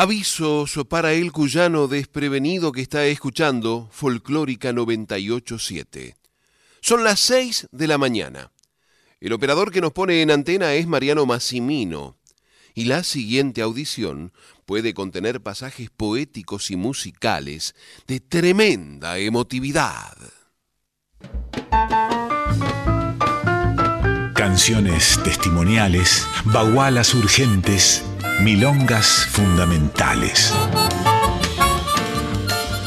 Avisos para el cuyano desprevenido que está escuchando Folclórica 987. Son las 6 de la mañana. El operador que nos pone en antena es Mariano Massimino. Y la siguiente audición puede contener pasajes poéticos y musicales de tremenda emotividad. Canciones testimoniales, bagualas urgentes Milongas fundamentales.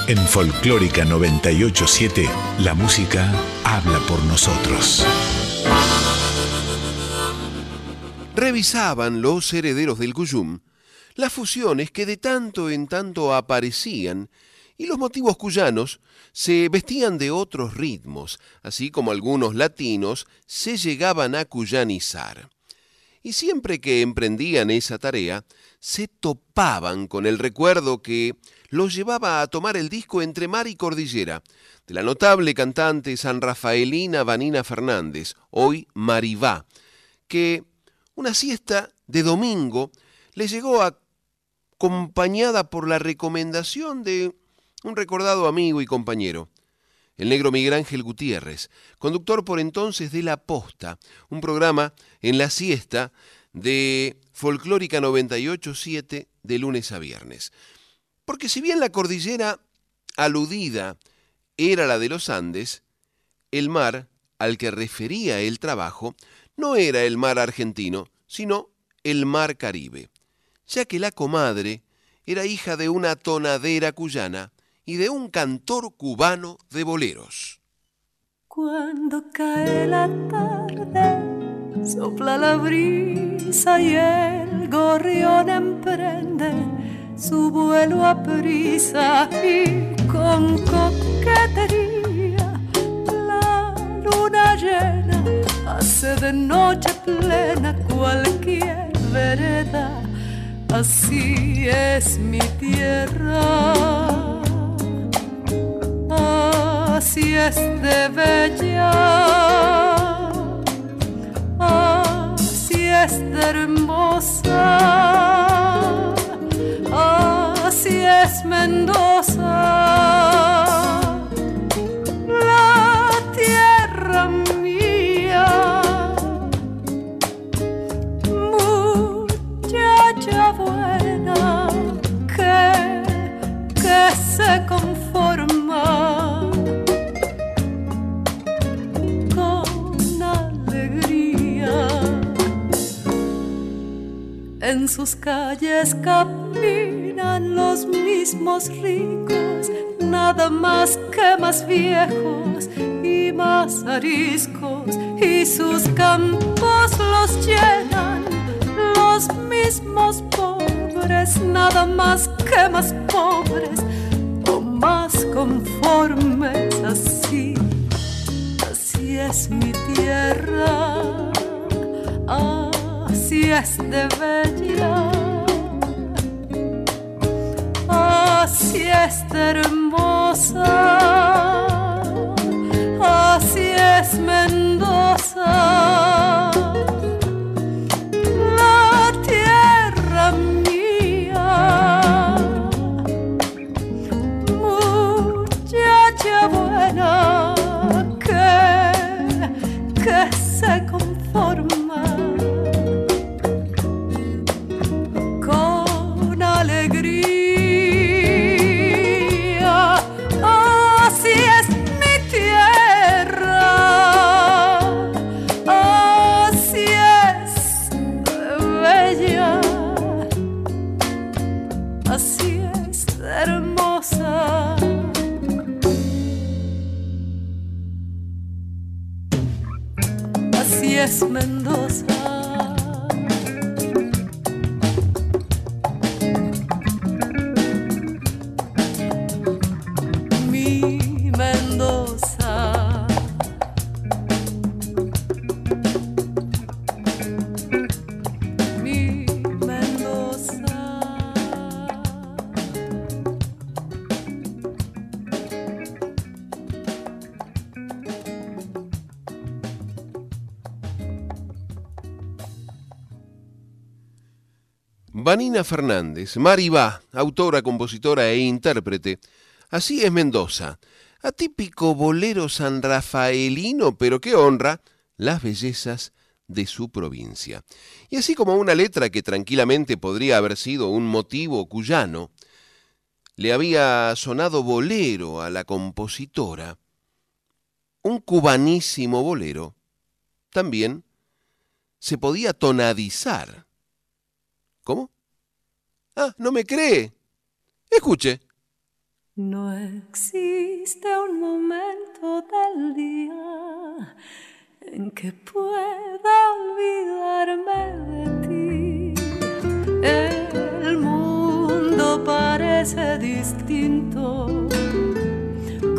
En Folclórica 987, la música habla por nosotros. Revisaban los herederos del Cuyum las fusiones que de tanto en tanto aparecían y los motivos cuyanos se vestían de otros ritmos, así como algunos latinos se llegaban a cuyanizar. Y siempre que emprendían esa tarea, se topaban con el recuerdo que los llevaba a tomar el disco entre mar y cordillera, de la notable cantante sanrafaelina Vanina Fernández, hoy Marivá, que una siesta de domingo le llegó acompañada por la recomendación de un recordado amigo y compañero, el negro Miguel Ángel Gutiérrez, conductor por entonces de La Posta, un programa en la siesta de Folclórica 98.7 de lunes a viernes. Porque si bien la cordillera aludida era la de los Andes, el mar al que refería el trabajo no era el mar argentino, sino el mar Caribe, ya que la comadre era hija de una tonadera cuyana y de un cantor cubano de boleros. Cuando cae la tarde, sopla la brisa y el gorrión emprende su vuelo a prisa y con coquetería la luna llena hace de noche plena cualquier vereda. Así es mi tierra así es de bella, así es de hermosa, así es Mendoza. La tierra mía, muchacha buena, que, que se En sus calles caminan los mismos ricos, nada más que más viejos y más ariscos, y sus campos los llenan los mismos pobres, nada más que más pobres o más conformes, así, así es mi tierra. Ah, es de bella, así es de hermosa, así es Mendoza. Fernández, Maribá, autora, compositora e intérprete. Así es Mendoza, atípico bolero sanrafaelino, pero que honra las bellezas de su provincia. Y así como una letra que tranquilamente podría haber sido un motivo cuyano, le había sonado bolero a la compositora, un cubanísimo bolero también se podía tonadizar. ¿Cómo? Ah, no me cree. Escuche. No existe un momento del día en que pueda olvidarme de ti. El mundo parece distinto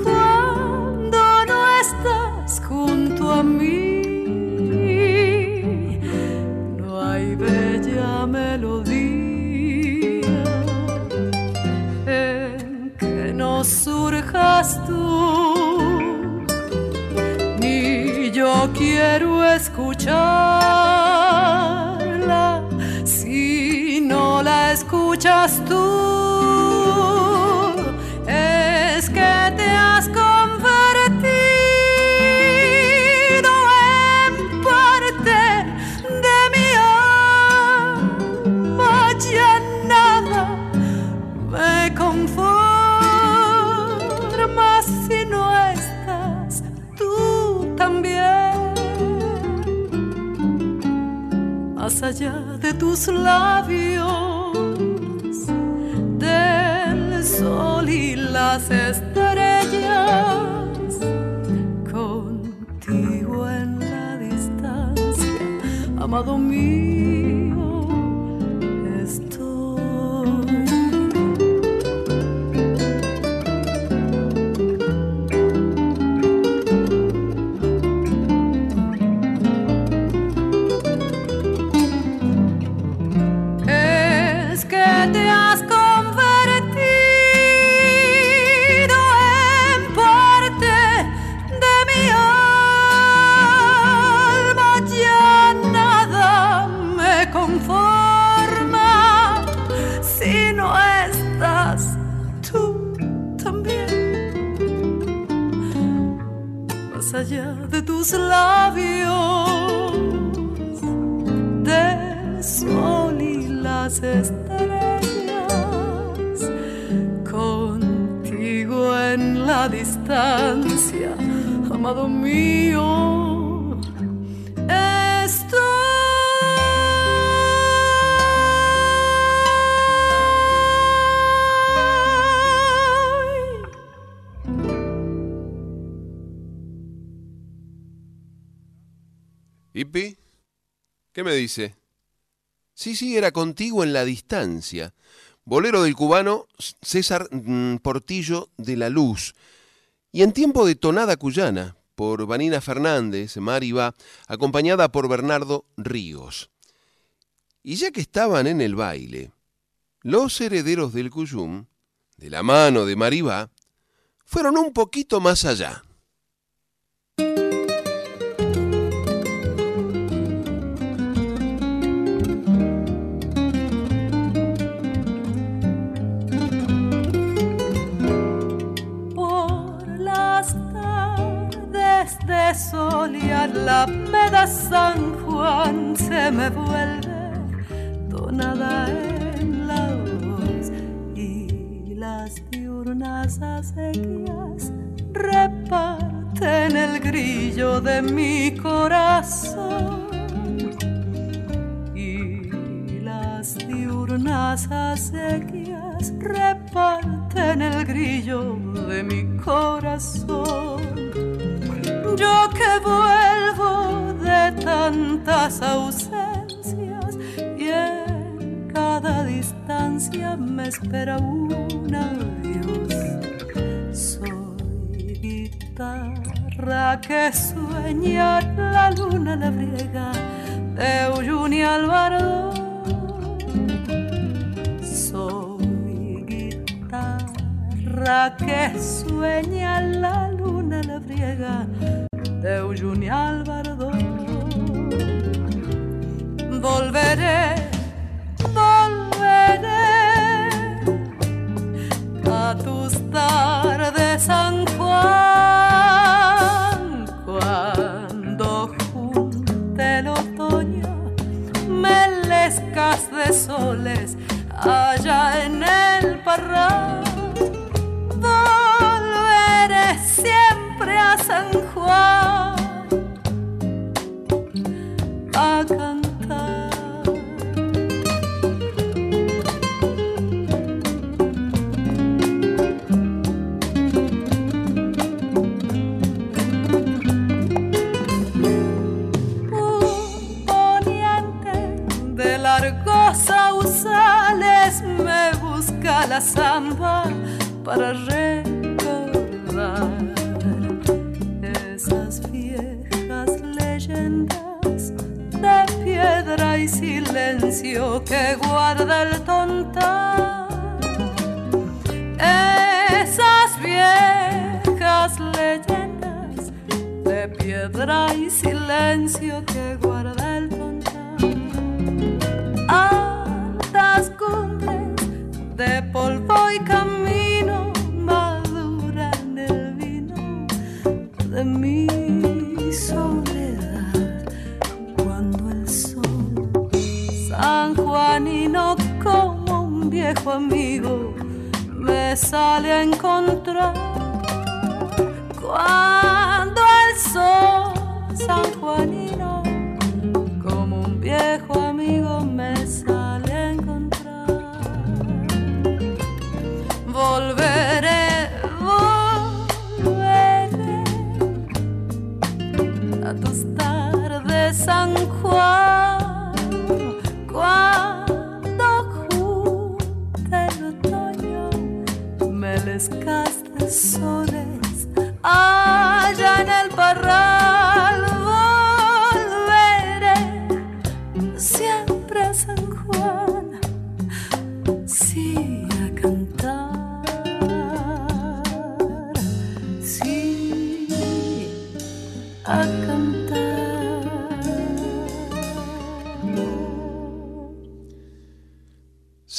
cuando no estás junto a mí. No hay bella melodía surjas tú. Yo quiero escucharla si no la escuchas tú allá de tus labios, del sol y las estrellas, contigo en la distancia, amado mío. De tus labios, del y las estrellas, contigo en la distancia, amado mío ¿Qué me dice? Sí, sí, era contigo en la distancia. Bolero del cubano César mm, Portillo de la Luz. Y en tiempo de tonada cuyana, por Vanina Fernández, Mariba, acompañada por Bernardo Ríos. Y ya que estaban en el baile, los herederos del Cuyum, de la mano de Maribá, fueron un poquito más allá. De sol y a la meda San Juan se me vuelve tonada en la voz y las diurnas acequias reparten el grillo de mi corazón y las diurnas acequias reparten el grillo de mi corazón yo que vuelvo de tantas ausencias y en cada distancia me espera un adiós. Soy guitarra que sueña la luna la briega de Uyuni Álvaro. Soy guitarra que sueña la luna de la de Volveré, volveré a tus tardes, San Juan, cuando junte el otoño, melescas de soles allá en el parral. Volveré siempre a San Juan a cantar. Un poniente de largos sausales me busca la samba para recordar piedra y silencio que guarda el tontal. Esas viejas leyendas de piedra y silencio que guarda viejo amigo me sale a encontrar. Cuando el sol sanjuanino como un viejo amigo me sale a encontrar. Volveré volveré a tus tardes San Juan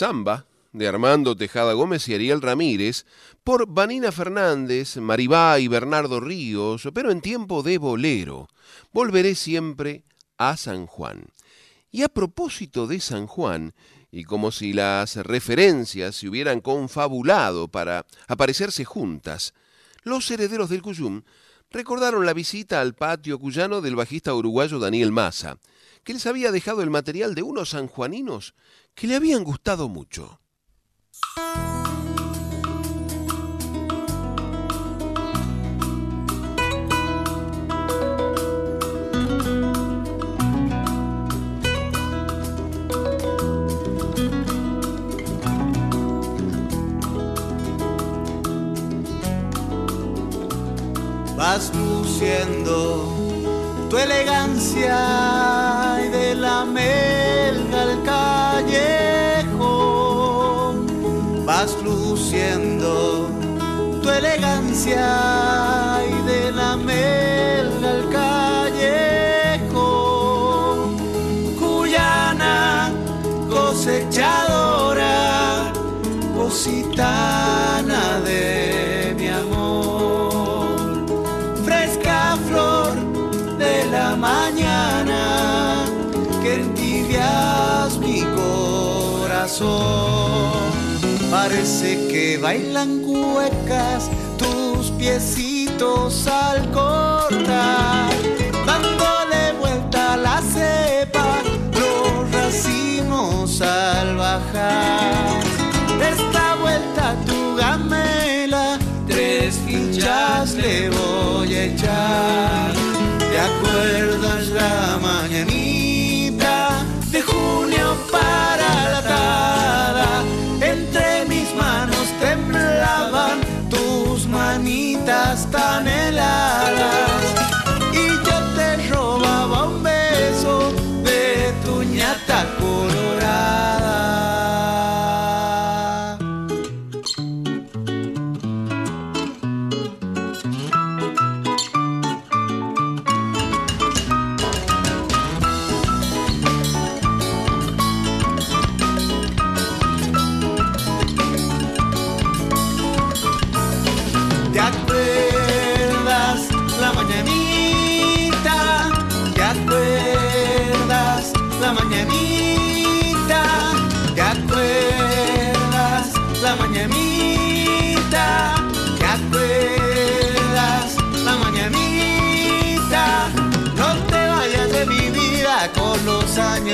Samba, de Armando Tejada Gómez y Ariel Ramírez, por Vanina Fernández, Maribá y Bernardo Ríos, pero en tiempo de bolero. Volveré siempre a San Juan. Y a propósito de San Juan, y como si las referencias se hubieran confabulado para aparecerse juntas, los herederos del Cuyum recordaron la visita al patio cuyano del bajista uruguayo Daniel Massa, que les había dejado el material de unos sanjuaninos que le habían gustado mucho. vas luciendo tu elegancia vas luciendo tu elegancia y de la melga al callejón cuyana cosechadora cositana de mi amor fresca flor de la mañana que entibias mi corazón. Parece que bailan cuecas tus piecitos al cortar, dándole vuelta a la cepa, los racimos al bajar. Esta vuelta tu gamela, tres fichas le voy a echar. ¿Te acuerdas la mañanita heladas y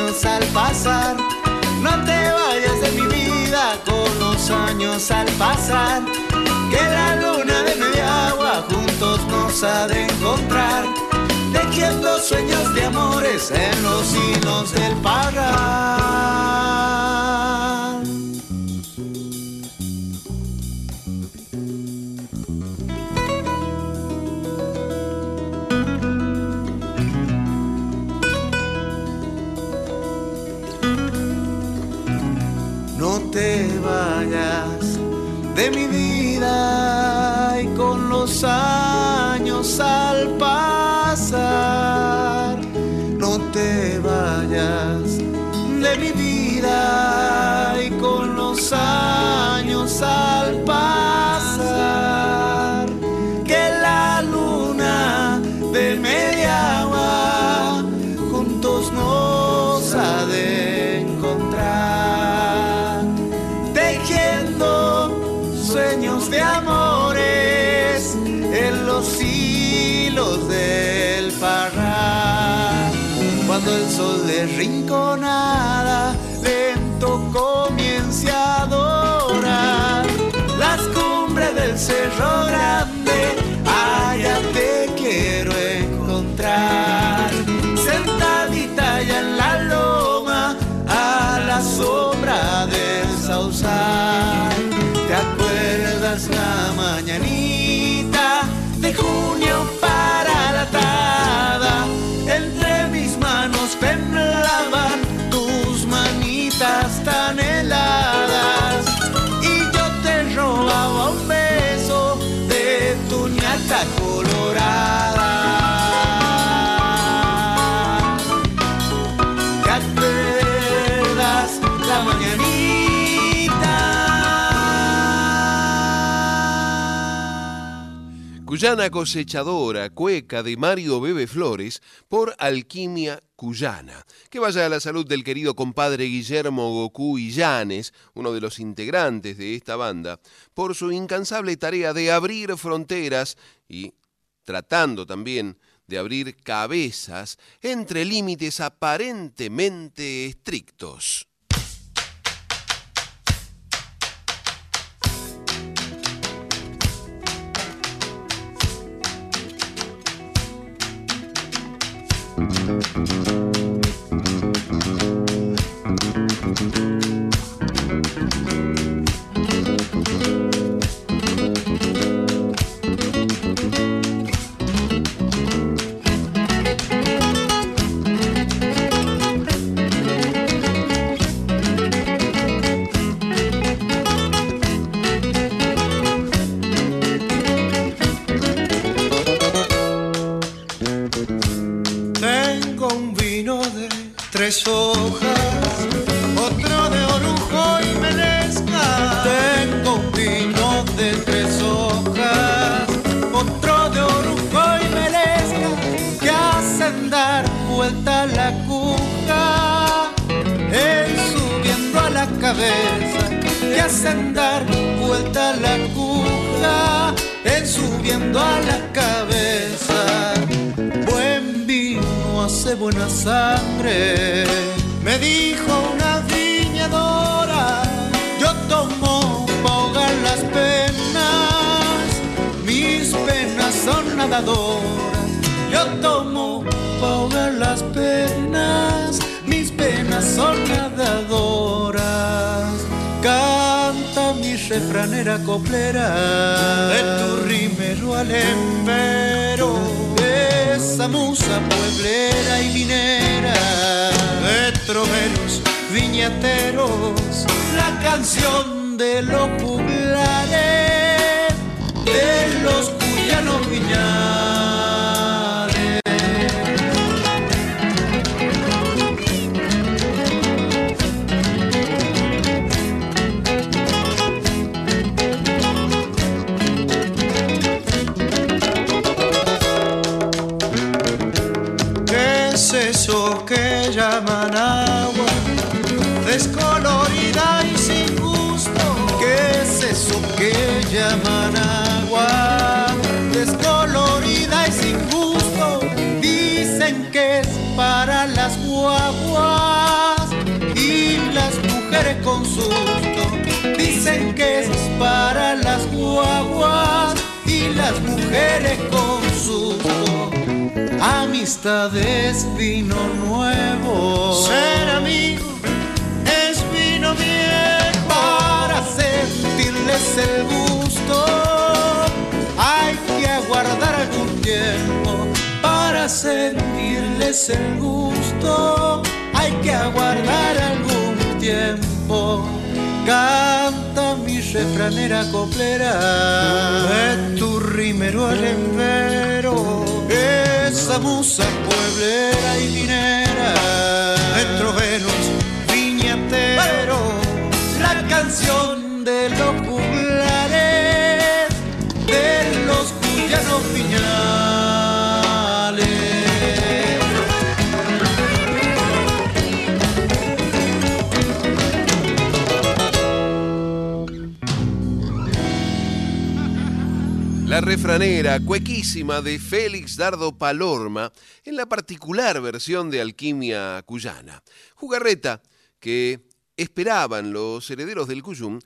años al pasar. No te vayas de mi vida con los años al pasar. Que la luna de media agua juntos nos ha de encontrar. Tejiendo sueños de amores en los hilos del pagar. Los años del Cuyana cosechadora, cueca de Mario Bebe Flores por Alquimia Cuyana. Que vaya a la salud del querido compadre Guillermo Goku Illanes, uno de los integrantes de esta banda, por su incansable tarea de abrir fronteras y tratando también de abrir cabezas entre límites aparentemente estrictos. Thank you. Hojas, otro de orujo y melesca. Tengo un vino de tres hojas, otro de orujo y melesca, que hacen dar vuelta la cuja, el subiendo a la cabeza, que hacen dar vuelta la cuja, el subiendo a la buena sangre. Me dijo una viñadora, yo tomo para las penas, mis penas son nadadoras. Yo tomo para las penas, mis penas son nadadoras. Canta mi refranera coplera, de tu rimero al empero esa musa pueblera y minera de troveros, viñateros, la canción de los juglares, de los cuyanos viñares. llaman agua, descolorida y sin gusto, dicen que es para las guaguas y las mujeres con susto, dicen que es para las guaguas y las mujeres con susto. Amistad es vino nuevo, ser amigo es vino viejo para sentirles el gusto hay que aguardar algún tiempo. Para sentirles el gusto hay que aguardar algún tiempo. Canta mi refranera coplera, de tu rimero al empero, esa musa pueblera y minera, de troveros viñateros, la canción de los La refranera cuequísima de Félix Dardo Palorma en la particular versión de Alquimia Cuyana. Jugarreta que esperaban los herederos del Cuyum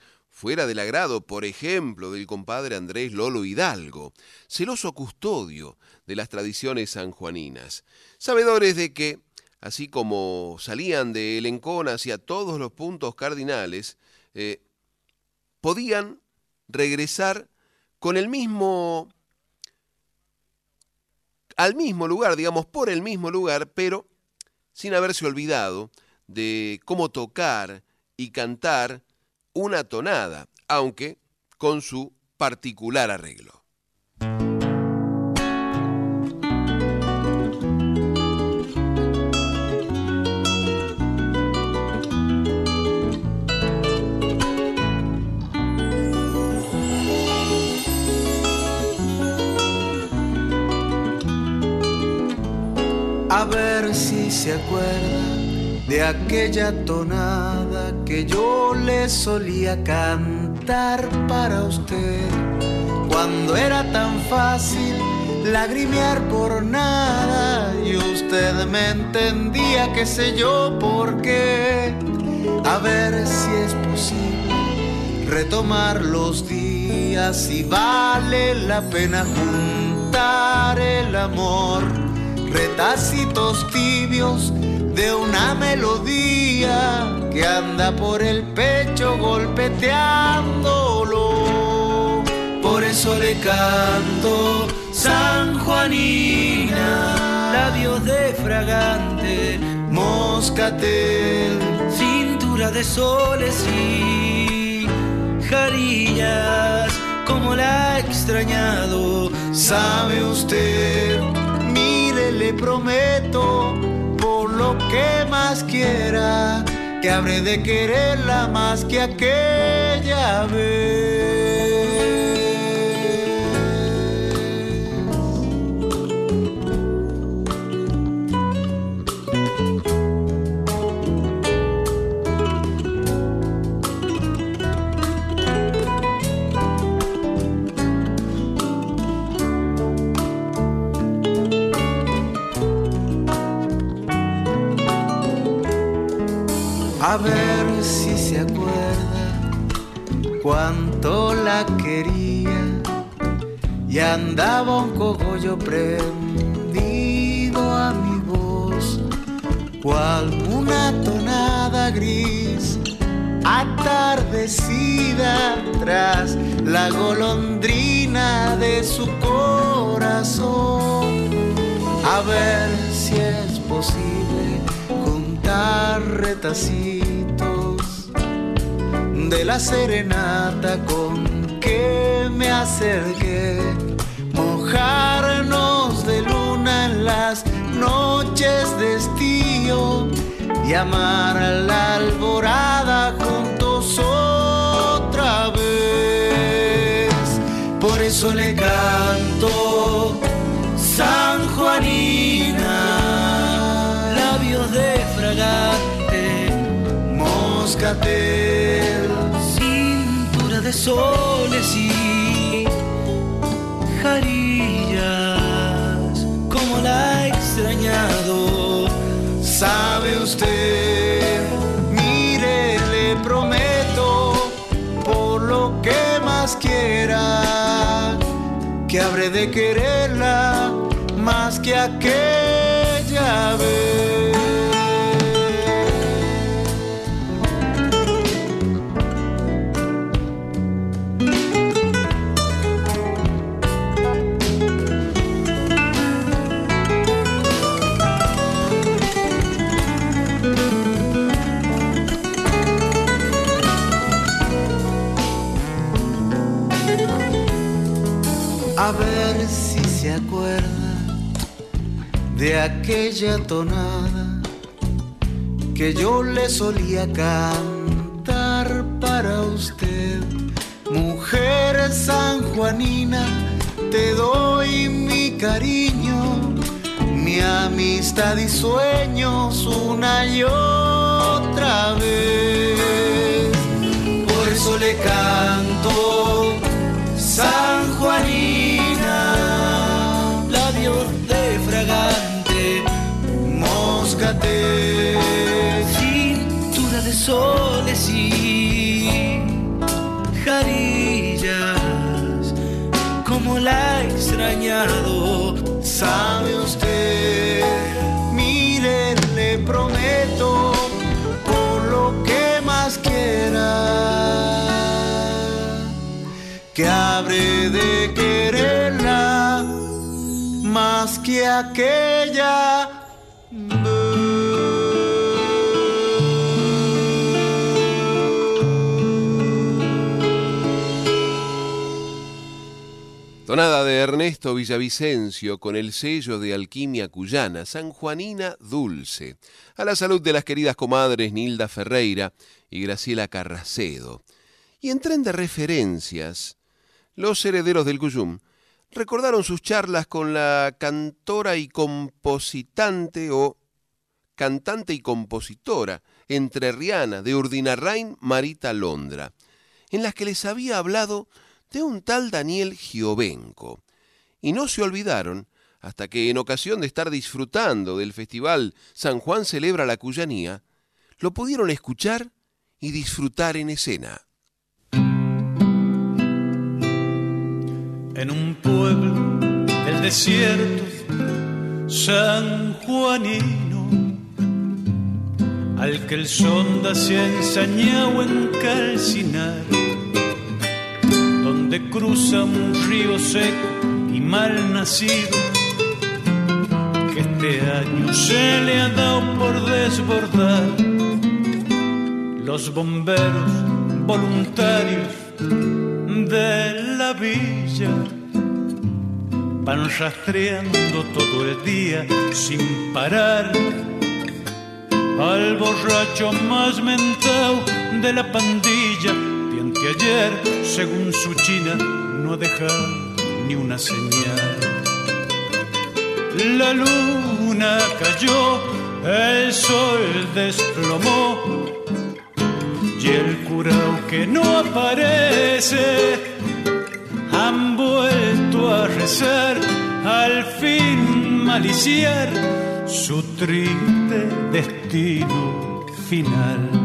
fuera del agrado, por ejemplo, del compadre Andrés Lolo Hidalgo, celoso custodio de las tradiciones sanjuaninas, sabedores de que, así como salían de Elencón hacia todos los puntos cardinales, eh, podían regresar con el mismo, al mismo lugar, digamos, por el mismo lugar, pero sin haberse olvidado de cómo tocar y cantar una tonada, aunque con su particular arreglo. A ver si se acuerda de aquella tonada que yo le solía cantar para usted. Cuando era tan fácil lagrimear por nada y usted me entendía, qué sé yo por qué. A ver si es posible retomar los días y vale la pena juntar el amor retacitos tibios de una melodía que anda por el pecho golpeteándolo. Por eso le canto San Juanina, labios de fragante, moscatel, cintura de soles y jarillas, como la he extrañado, sabe usted mire, le prometo, por lo que más quiera, que habré de quererla más que aquella vez. A ver si se acuerda cuánto la quería y andaba un cogollo prendido a mi voz, cual una tonada gris atardecida tras la golondrina de su corazón. A ver si es posible retacitos de la serenata con que me acerqué, mojarnos de luna en las noches de estío y amar a la alborada juntos otra vez. Por eso le canto San Juanina, cintura de soles y jarillas, como la he extrañado, sabe usted, mire, le prometo, por lo que más quiera, que habré de quererla más que aquella vez. A ver si se acuerda de aquella tonada que yo le solía cantar para usted. Mujer sanjuanina, te doy mi cariño, mi amistad y sueños una y otra vez. Por eso le canto San soles y jarillas, como la he extrañado, sabe usted, mire, le prometo, por lo que más quiera que habré de quererla más que aquella. Tonada de Ernesto Villavicencio con el sello de Alquimia Cuyana, Sanjuanina Dulce, a la salud de las queridas comadres Nilda Ferreira y Graciela Carracedo. Y en tren de referencias, los herederos del Cuyum recordaron sus charlas con la cantora y compositante o cantante y compositora entrerriana de Urdinarrain Marita Londra, en las que les había hablado de un tal Daniel Giovenco. Y no se olvidaron hasta que en ocasión de estar disfrutando del festival San Juan celebra la Cuyanía, lo pudieron escuchar y disfrutar en escena. en un pueblo del desierto San Juanino, al que el sonda se ha ensañado en calcinar, donde cruza un río seco y mal nacido, que este año se le ha dado por desbordar. Los bomberos voluntarios de la villa van rastreando todo el día sin parar al borracho más mentado de la pandilla de ayer, según su china, no ha dejado ni una señal. La luna cayó, el sol desplomó y el curao que no aparece han vuelto a rezar, al fin maliciar su triste destino final.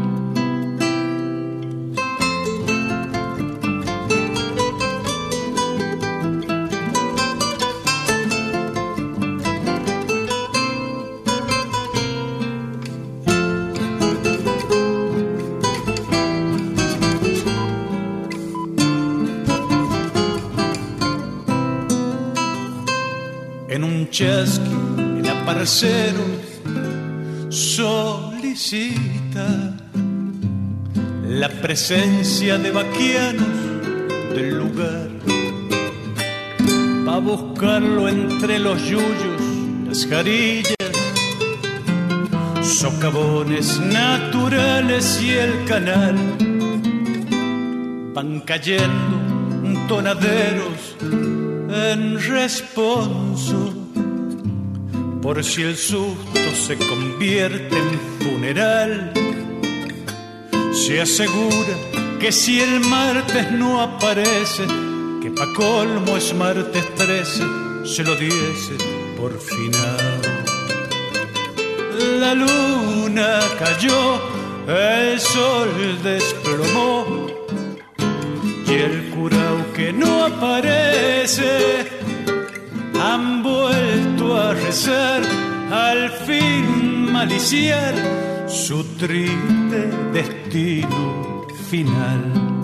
Chasqui el aparcero solicita la presencia de vaquianos del lugar. Va buscarlo entre los yuyos las jarillas socavones naturales y el canal. Van cayendo tonaderos en responso por si el susto se convierte en funeral. Se asegura que si el martes no aparece, que pa' colmo es martes 13, se lo diese por final. La luna cayó, el sol desplomó y el curao que no aparece han vuelto a rezar, al fin maliciar su triste destino final.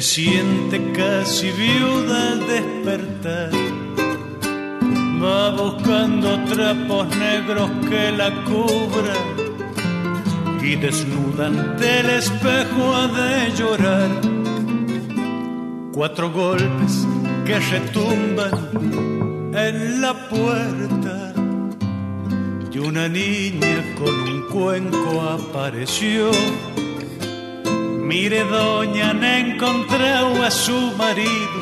Se siente casi viuda al despertar. Va buscando trapos negros que la cubran y desnudan del espejo ha de llorar. Cuatro golpes que retumban en la puerta una niña con un cuenco apareció. Mire, doña, no encontrado a su marido,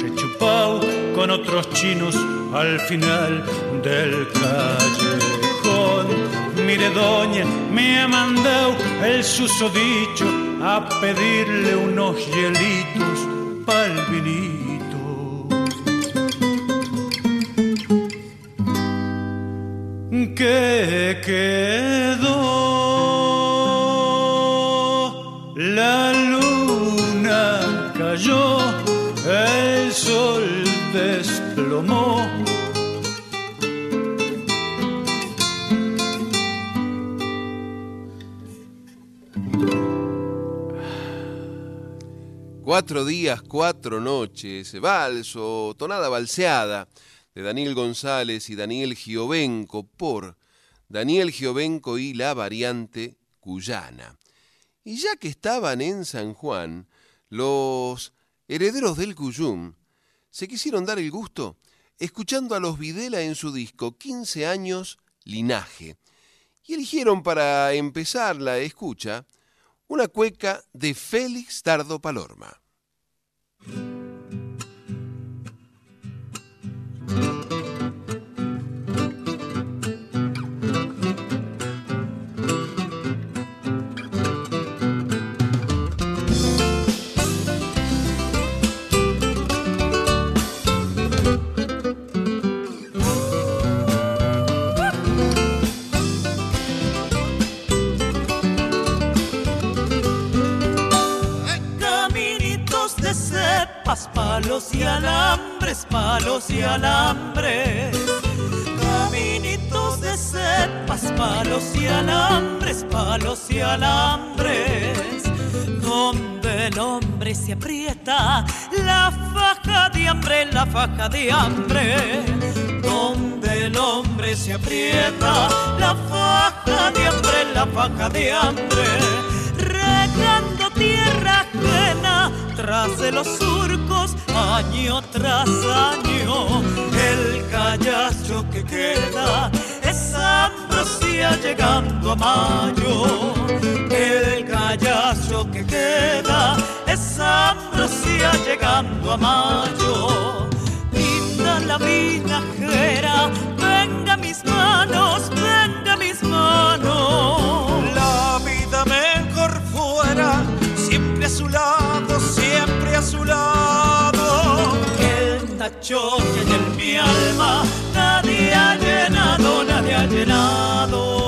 rechupado con otros chinos al final del callejón. Mire, doña, me ha mandado el susodicho a pedirle unos hielitos Cuatro días, cuatro noches, valso, tonada balseada de Daniel González y Daniel Giovenco por Daniel Giovenco y la variante cuyana. Y ya que estaban en San Juan, los herederos del Cuyum se quisieron dar el gusto escuchando a los Videla en su disco 15 años Linaje y eligieron para empezar la escucha una cueca de Félix Tardo Palorma. Thank you. Palos y alambres, palos y alambres. Caminitos de cepas, palos y alambres, palos y alambres. Donde el hombre se aprieta, la faja de hambre, la faja de hambre. Donde el hombre se aprieta, la faja de hambre, la faja de hambre. Regando tierra ajena tras de los surcos, año tras año, el callacho que queda es ambrosía llegando a mayo. El callacho que queda es ambrosía llegando a mayo. Linda la vinajera, venga mis manos, venga mis manos. La vida mejor fuera, siempre a su lado siempre a su lado. El tacho que en mi alma nadie ha llenado, nadie ha llenado.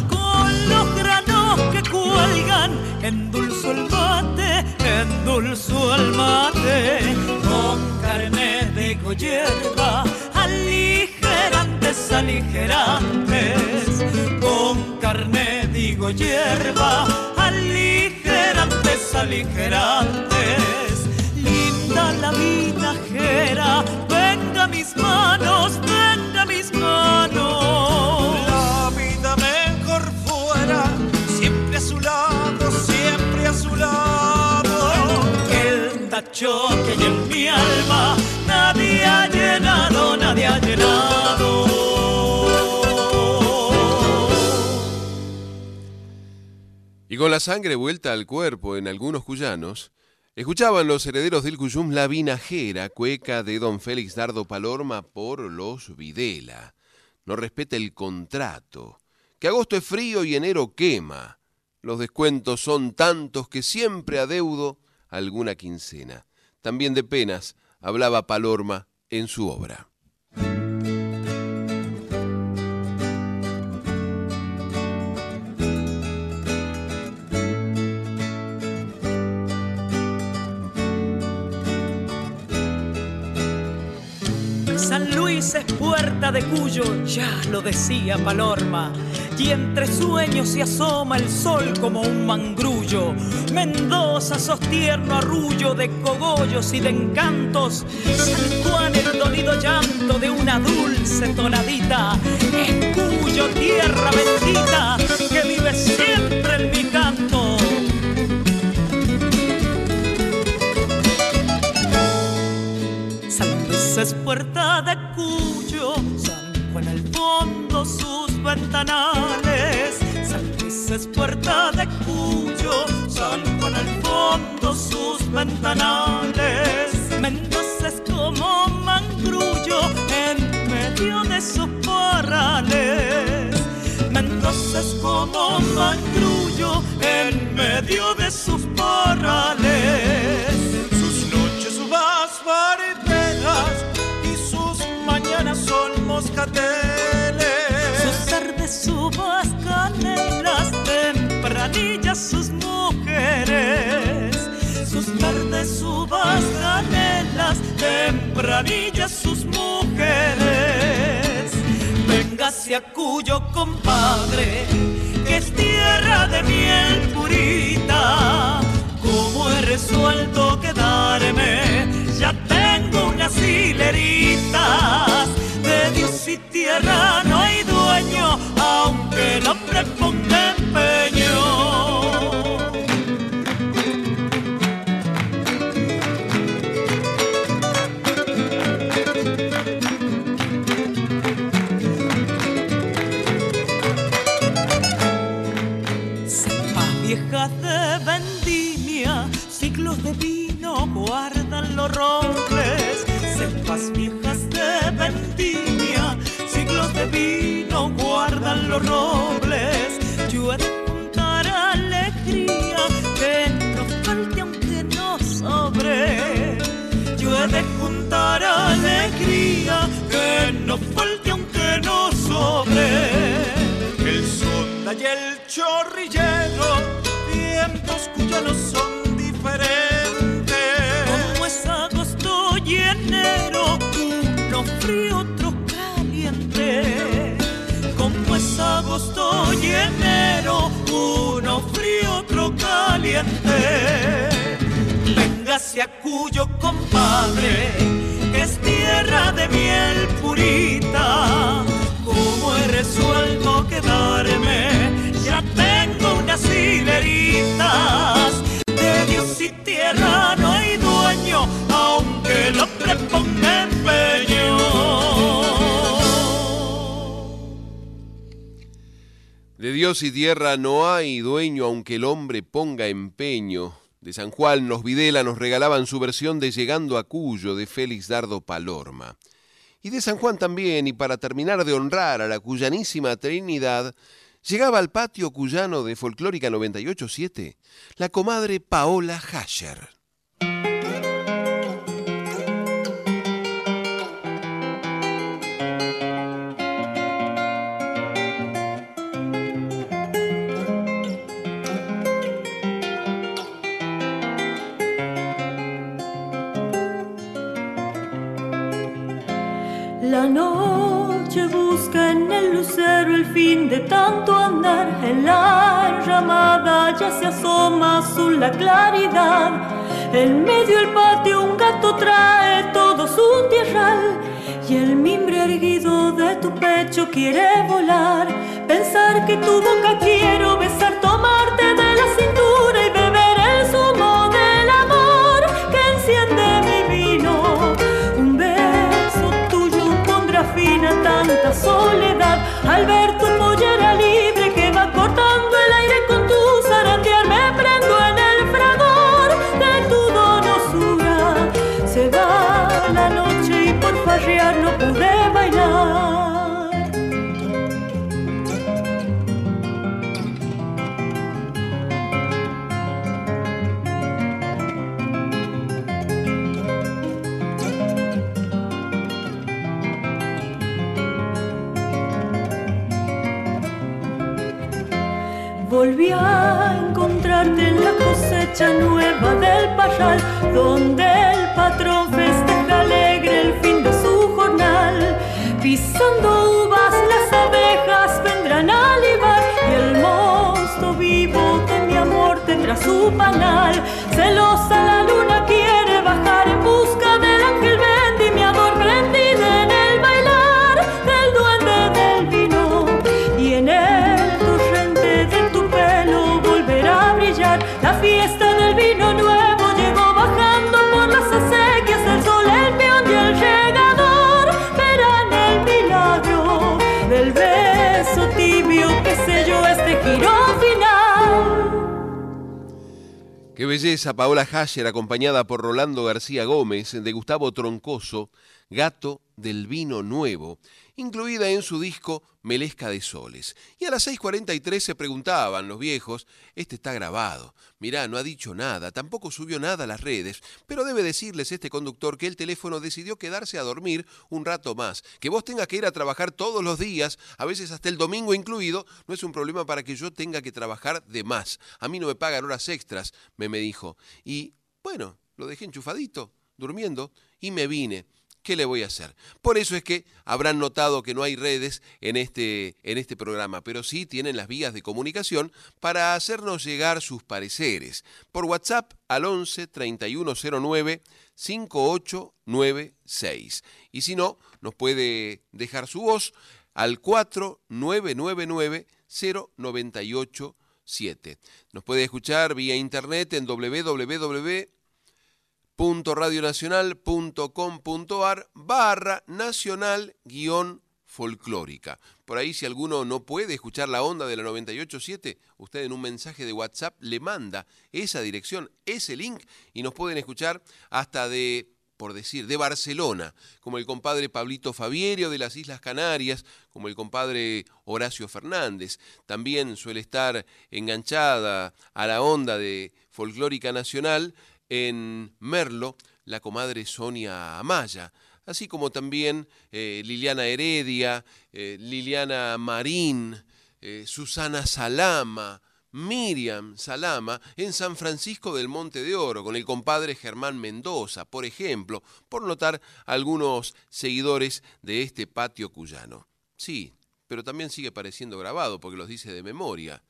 cuelgan, endulzo el mate, endulzo el mate. Con carne de hierba, aligerantes, aligerantes. Con carne digo hierba, aligerantes, aligerantes la vinajera, venga mis manos, venga mis manos. Que hay en mi alma, nadie ha llenado, nadie ha llenado. Y con la sangre vuelta al cuerpo en algunos cuyanos, Escuchaban los herederos del Cuyum la vinajera, cueca de don Félix Dardo Palorma por los Videla. No respeta el contrato, que agosto es frío y enero quema. Los descuentos son tantos que siempre adeudo alguna quincena. También de penas hablaba Palorma en su obra. San Luis es puerta de Cuyo, ya lo decía Palorma. Y entre sueños se asoma el sol como un mangrullo. Mendoza sostierno arrullo de cogollos y de encantos. San Juan el dolido llanto de una dulce tonadita. Es Cuyo tierra bendita que vive siempre en mi canto. es puerta de Cuyo, San Juan al fondo ventanales. San Luis es puerta de Cuyo, San Juan al fondo sus ventanales. Mendoza es como mangrullo en medio de sus parrales. Mendoza es como mangrullo en medio de sus parrales. Sus noches, sus y sus mañanas son moscateles. Tempranillas sus mujeres. Sus tardes, uvas, canelas, tempranillas sus mujeres. Véngase a Cuyo, compadre, que es tierra de miel purita. Como he resuelto quedarme ya tengo unas hileritas de Dios y tierra no hay dueño, aunque el hombre ponga empeño. Los robles, cepas viejas de vendimia, siglos de vino guardan los robles. Yo he de juntar alegría, que no falte aunque no sobre. Yo he de juntar alegría, que no falte aunque no sobre. El sonda y el chorrillero, vientos cuyanos son diferentes frío, otro caliente. Como es agosto y enero, uno frío, otro caliente. Véngase a Cuyo, compadre, es tierra de miel purita. Como he resuelto quedarme, ya tengo unas hileritas. Y tierra no hay dueño, aunque el hombre ponga De Dios y tierra no hay dueño aunque el hombre ponga empeño. De San Juan los Videla nos regalaban su versión de Llegando a Cuyo de Félix Dardo Palorma. Y de San Juan también, y para terminar de honrar a la cuyanísima Trinidad, llegaba al patio cuyano de Folclórica 987 la comadre Paola Hasher. La el el fin de tanto andar. En la llamada ya se asoma azul la claridad. En medio del patio un gato trae todo su tierral. Y el mimbre erguido de tu pecho quiere volar. Pensar que tu boca quiero besar, tomarte de la cintura nueva del parral, donde el patrón festeja alegre el fin de su jornal. Pisando uvas, las abejas vendrán a libar y el mosto vivo de mi amor tendrá su panal. Celosa belleza, Paola Hasher, acompañada por Rolando García Gómez, de Gustavo Troncoso, Gato del Vino Nuevo, incluida en su disco Melesca de Soles. Y a las 6.43 se preguntaban los viejos, este está grabado, mirá, no ha dicho nada, tampoco subió nada a las redes, pero debe decirles este conductor que el teléfono decidió quedarse a dormir un rato más, que vos tengas que ir a trabajar todos los días, a veces hasta el domingo incluido, no es un problema para que yo tenga que trabajar de más. A mí no me pagan horas extras, me, me dijo. Y bueno, lo dejé enchufadito, durmiendo, y me vine. ¿Qué le voy a hacer? Por eso es que habrán notado que no hay redes en este, en este programa, pero sí tienen las vías de comunicación para hacernos llegar sus pareceres. Por WhatsApp al 11 3109 5896. Y si no, nos puede dejar su voz al 4999 0987. Nos puede escuchar vía internet en www radionacional.com.ar barra nacional guion folclórica. Por ahí si alguno no puede escuchar la onda de la 987, usted en un mensaje de WhatsApp le manda esa dirección, ese link y nos pueden escuchar hasta de por decir, de Barcelona, como el compadre Pablito Fabierio de las Islas Canarias, como el compadre Horacio Fernández. También suele estar enganchada a la onda de folclórica nacional en Merlo la comadre Sonia Amaya, así como también eh, Liliana Heredia, eh, Liliana Marín, eh, Susana Salama, Miriam Salama en San Francisco del Monte de Oro, con el compadre Germán Mendoza, por ejemplo, por notar algunos seguidores de este patio cuyano. Sí, pero también sigue pareciendo grabado porque los dice de memoria.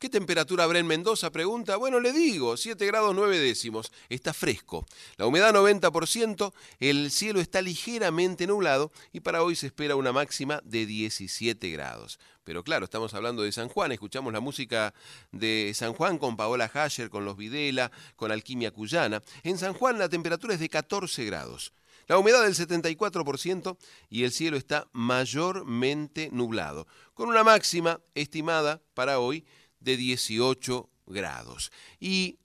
¿Qué temperatura habrá en Mendoza? Pregunta. Bueno, le digo, 7 grados 9 décimos. Está fresco. La humedad 90%, el cielo está ligeramente nublado y para hoy se espera una máxima de 17 grados. Pero claro, estamos hablando de San Juan, escuchamos la música de San Juan con Paola Hasher, con los Videla, con Alquimia Cuyana. En San Juan la temperatura es de 14 grados. La humedad del 74% y el cielo está mayormente nublado, con una máxima estimada para hoy de 18 grados. ¿Y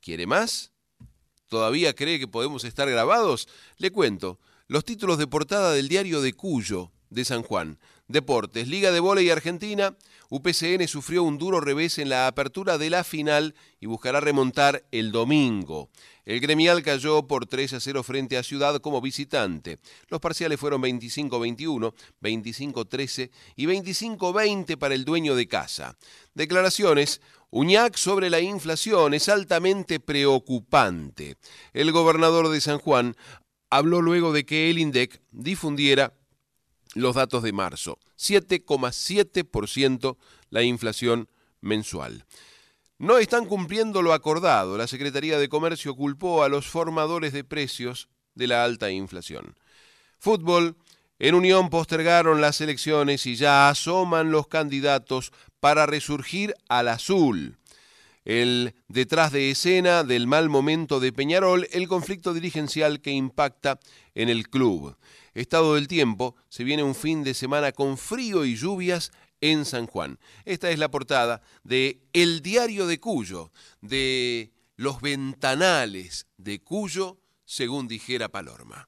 quiere más? ¿Todavía cree que podemos estar grabados? Le cuento, los títulos de portada del diario de Cuyo, de San Juan. Deportes, Liga de Voley Argentina, UPCN sufrió un duro revés en la apertura de la final y buscará remontar el domingo. El gremial cayó por 3 a 0 frente a Ciudad como visitante. Los parciales fueron 25-21, 25-13 y 25-20 para el dueño de casa. Declaraciones. Uñac sobre la inflación es altamente preocupante. El gobernador de San Juan habló luego de que el INDEC difundiera los datos de marzo. 7,7% la inflación mensual. No están cumpliendo lo acordado. La Secretaría de Comercio culpó a los formadores de precios de la alta inflación. Fútbol. En Unión postergaron las elecciones y ya asoman los candidatos para resurgir al azul. El detrás de escena del mal momento de Peñarol, el conflicto dirigencial que impacta en el club. Estado del tiempo, se viene un fin de semana con frío y lluvias en San Juan. Esta es la portada de El Diario de Cuyo, de los ventanales de Cuyo, según dijera Palorma.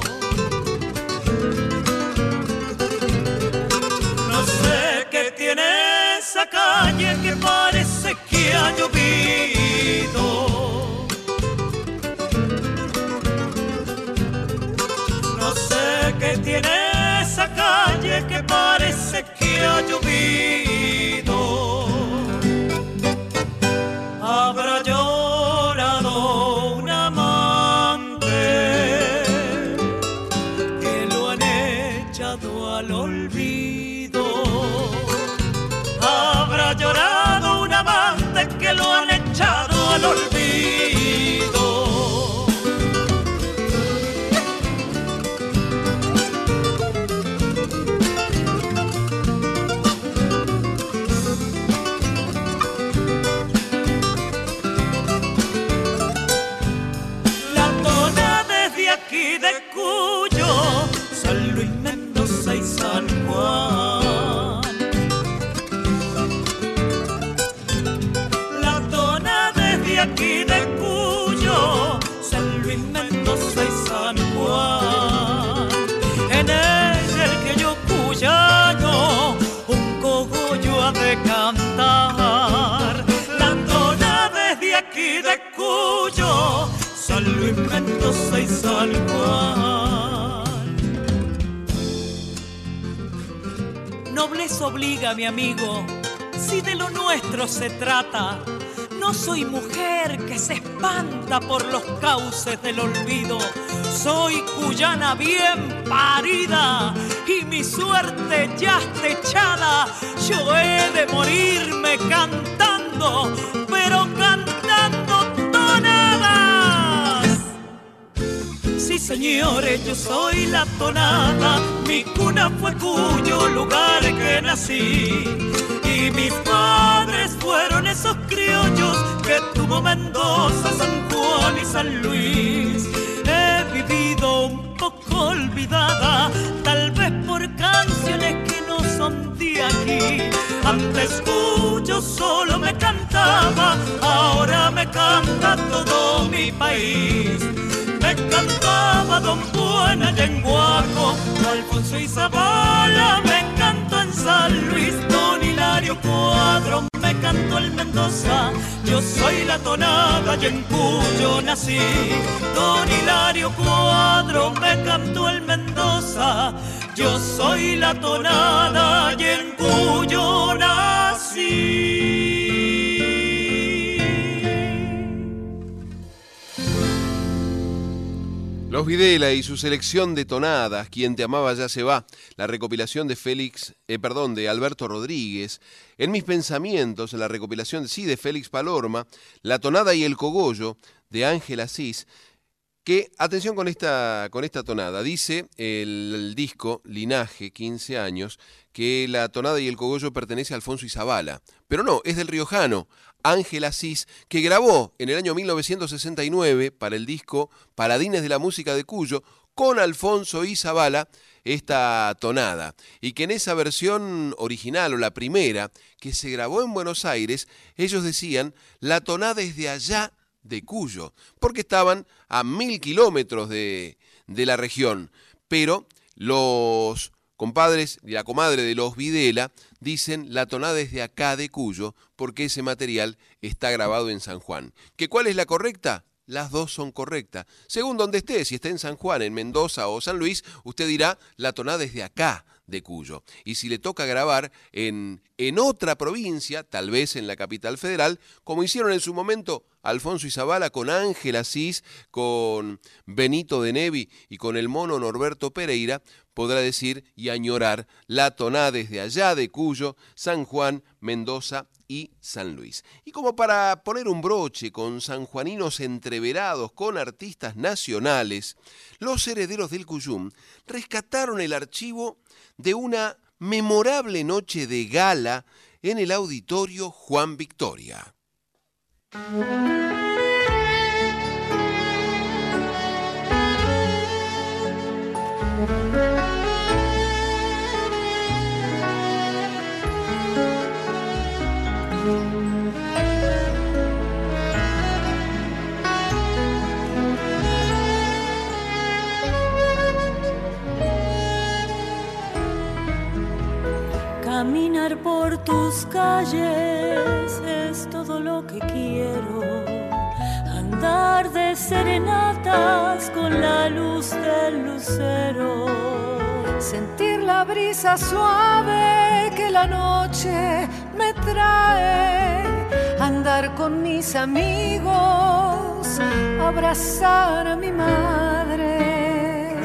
Tiene esa calle que parece que ha llovido. No sé qué tiene esa calle que parece que ha llovido. Aquí de Cuyo, San Luis Mendoza y San Juan. En el que yo cuyano, un cogollo ha de cantar. La tona desde aquí de Cuyo, San Luis Mendoza y San Juan. Nobleza obliga, mi amigo, si de lo nuestro se trata no soy mujer que se espanta por los cauces del olvido. Soy cuyana bien parida y mi suerte ya está echada. Yo he de morirme cantando, pero cantando tonadas. Sí, señores, yo soy la tonada. Mi cuna fue cuyo lugar que nací. Y mis padres fueron esos criollos que tuvo Mendoza, San Juan y San Luis. He vivido un poco olvidada, tal vez por canciones que no son de aquí. Antes Cuyo solo me cantaba, ahora me canta todo mi país. Me cantaba Don Buena y en Guaco, Alfonso y Zavala, me encantó en San Luis, Don Hilario Cuadro, me cantó el Mendoza, yo soy la tonada y en Cuyo nací. Don Hilario Cuadro, me cantó el Mendoza, yo soy la tonada y en Cuyo nací. Los Videla y su selección de tonadas, Quien te amaba ya se va, la recopilación de Félix, eh, perdón, de Alberto Rodríguez, En mis pensamientos, la recopilación sí de Félix Palorma, La tonada y el cogollo de Ángel Asís, que, atención con esta, con esta tonada, dice el, el, disco Linaje, 15 años, que la tonada y el cogollo pertenece a Alfonso Izabala, pero no, es del riojano, Ángel Asís, que grabó en el año 1969 para el disco Paladines de la Música de Cuyo con Alfonso y Zabala esta tonada. Y que en esa versión original o la primera que se grabó en Buenos Aires ellos decían la tonada es de allá de Cuyo porque estaban a mil kilómetros de, de la región. Pero los compadres y la comadre de los Videla dicen la tonada es de acá de Cuyo porque ese material está grabado en San Juan. ¿Que cuál es la correcta? Las dos son correctas. Según donde esté, si está en San Juan, en Mendoza o San Luis, usted dirá la tonada es de acá de Cuyo. Y si le toca grabar en, en otra provincia, tal vez en la capital federal, como hicieron en su momento Alfonso Izabala con Ángel Asís, con Benito de Nevi y con el mono Norberto Pereira, podrá decir y añorar la tonada desde allá de Cuyo, San Juan, Mendoza y San Luis. Y como para poner un broche con sanjuaninos entreverados con artistas nacionales, los herederos del Cuyum rescataron el archivo de una memorable noche de gala en el auditorio Juan Victoria. Tus calles es todo lo que quiero. Andar de serenatas con la luz del lucero. Sentir la brisa suave que la noche me trae. Andar con mis amigos, abrazar a mi madre.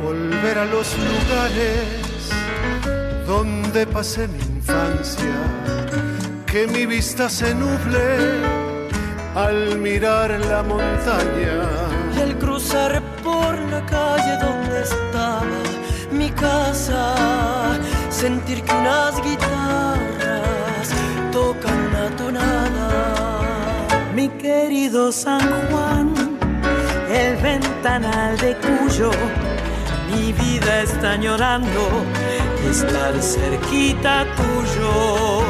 Volver a los lugares donde pasé mi que mi vista se nuble al mirar la montaña. Y al cruzar por la calle donde estaba mi casa, sentir que unas guitarras tocan la tonada. Mi querido San Juan, el ventanal de Cuyo, mi vida está llorando estar cerquita tuyo.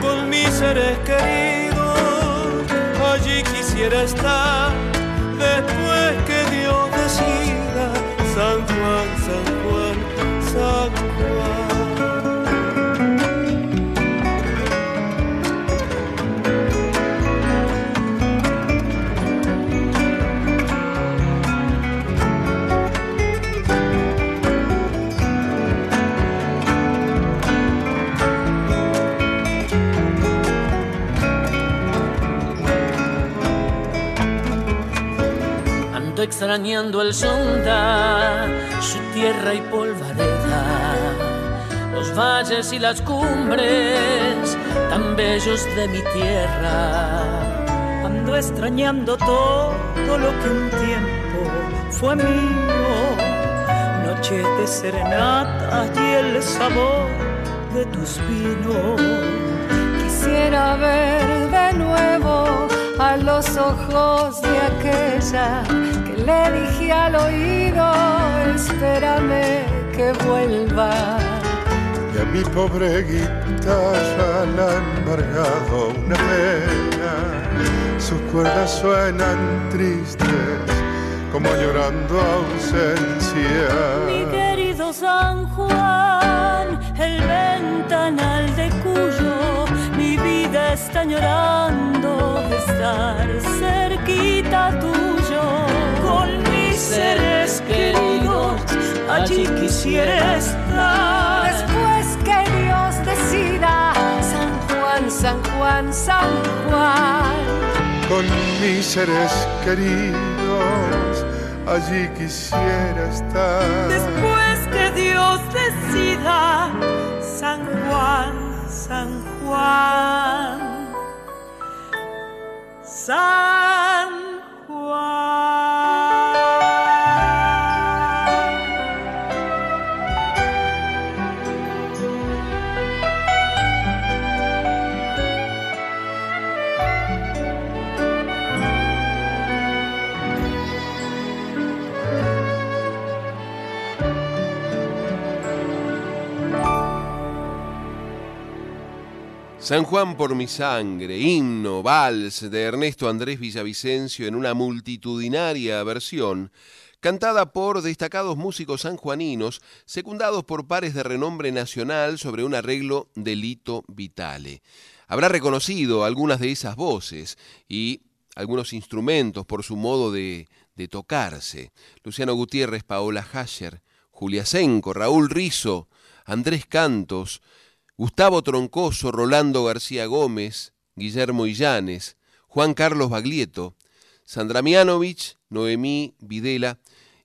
Con mis seres queridos, allí quisiera estar. Después que Dios decida, San Juan, San Juan, San Juan. Extrañando el sonda, su tierra y polvareda, los valles y las cumbres tan bellos de mi tierra. Ando extrañando todo lo que un tiempo fue mío, noche de serenata y el sabor de tus vinos. Quisiera ver a los ojos de aquella le dije al oído, espérame que vuelva. Y a mi pobre guitarra la ha embargado una pena, sus cuerdas suenan tristes, como llorando ausencia. Mi querido San Juan, el ventanal está llorando, estar cerquita tuyo seres queridos, allí quisiera estar. Después que Dios decida, San Juan, San Juan, San Juan. Con mis seres queridos, allí quisiera estar. Después que Dios decida, San Juan, San Juan. San San Juan por mi sangre, himno, vals de Ernesto Andrés Villavicencio en una multitudinaria versión, cantada por destacados músicos sanjuaninos, secundados por pares de renombre nacional sobre un arreglo de Lito Vitale. Habrá reconocido algunas de esas voces y algunos instrumentos por su modo de, de tocarse. Luciano Gutiérrez, Paola Hascher, Julia Senco, Raúl Rizo, Andrés Cantos, Gustavo Troncoso, Rolando García Gómez, Guillermo Illanes, Juan Carlos Baglietto, Sandra Mianovich, Noemí Videla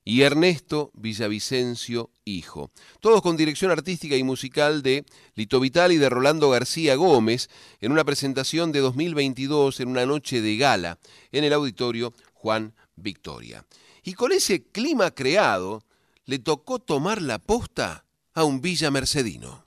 y Ernesto Villavicencio Hijo. Todos con dirección artística y musical de Lito Vital y de Rolando García Gómez en una presentación de 2022 en una noche de gala en el auditorio Juan Victoria. Y con ese clima creado, le tocó tomar la posta a un Villa Mercedino.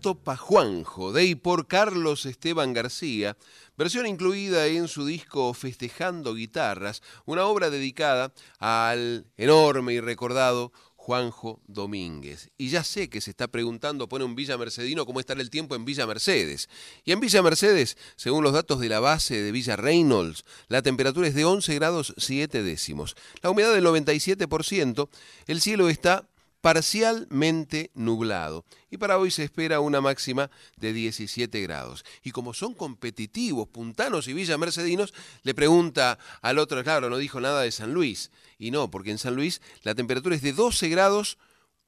Gato pa' Juanjo, de y por Carlos Esteban García, versión incluida en su disco Festejando Guitarras, una obra dedicada al enorme y recordado Juanjo Domínguez. Y ya sé que se está preguntando, pone un Villa Mercedino, cómo estará el tiempo en Villa Mercedes. Y en Villa Mercedes, según los datos de la base de Villa Reynolds, la temperatura es de 11 grados 7 décimos. La humedad del 97%, el cielo está parcialmente nublado. Y para hoy se espera una máxima de 17 grados. Y como son competitivos, puntanos y Villa Mercedinos, le pregunta al otro, claro, no dijo nada de San Luis. Y no, porque en San Luis la temperatura es de 12 grados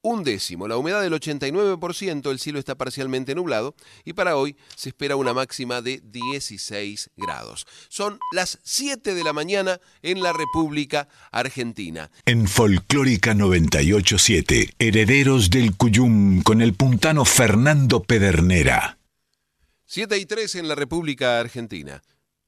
un décimo. La humedad del 89%, el cielo está parcialmente nublado y para hoy se espera una máxima de 16 grados. Son las 7 de la mañana en la República Argentina. En Folclórica 987, Herederos del Cuyum con el puntano Fernando Pedernera. 7 y 3 en la República Argentina.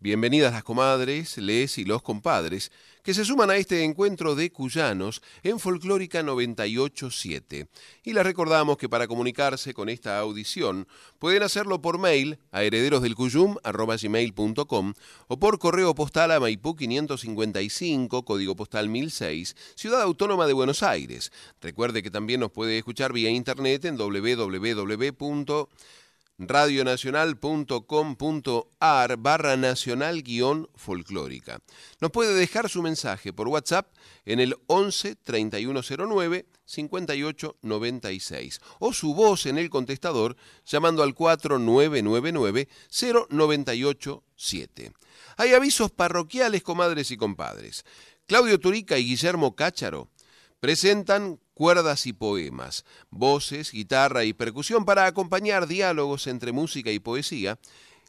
Bienvenidas las comadres, les y los compadres que se suman a este encuentro de cuyanos en Folclórica 987. Y les recordamos que para comunicarse con esta audición pueden hacerlo por mail a herederosdelcuyum.com o por correo postal a Maipú 555, código postal 1006, Ciudad Autónoma de Buenos Aires. Recuerde que también nos puede escuchar vía internet en www radionacional.com.ar barra nacional guion folclórica. Nos puede dejar su mensaje por WhatsApp en el 11 3109 58 96 o su voz en el contestador llamando al 4999 0987. Hay avisos parroquiales, comadres y compadres. Claudio Turica y Guillermo Cácharo presentan cuerdas y poemas, voces, guitarra y percusión para acompañar diálogos entre música y poesía.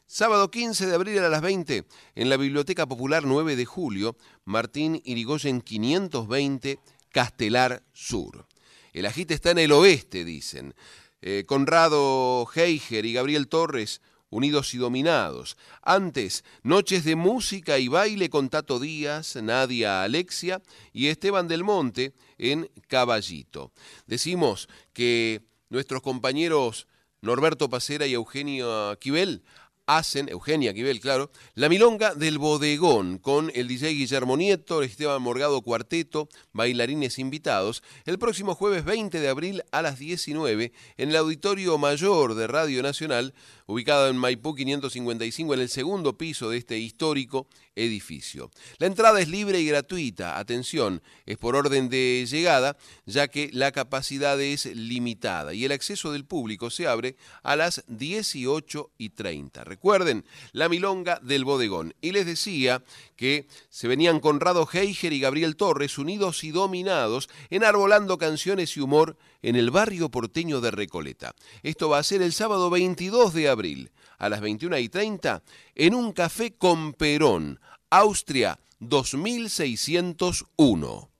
Sábado 15 de abril a las 20 en la Biblioteca Popular 9 de Julio, Martín Irigoyen 520, Castelar Sur. El agite está en el oeste, dicen. Eh, Conrado Heiger y Gabriel Torres, unidos y dominados. Antes, noches de música y baile con Tato Díaz, Nadia Alexia y Esteban del Monte en Caballito. Decimos que nuestros compañeros Norberto Pacera y Eugenio Quibel hacen, Eugenia Quibel, claro, la milonga del bodegón con el DJ Guillermo Nieto, Esteban Morgado Cuarteto, bailarines invitados, el próximo jueves 20 de abril a las 19 en el Auditorio Mayor de Radio Nacional, ubicado en Maipú 555, en el segundo piso de este histórico edificio. La entrada es libre y gratuita, atención, es por orden de llegada, ya que la capacidad es limitada y el acceso del público se abre a las 18 y 30. Recuerden, la milonga del bodegón. Y les decía que se venían Conrado Heiger y Gabriel Torres unidos y dominados, enarbolando canciones y humor en el barrio porteño de Recoleta. Esto va a ser el sábado 22 de abril a las 21 y 30 en un café con Perón, Austria 2601.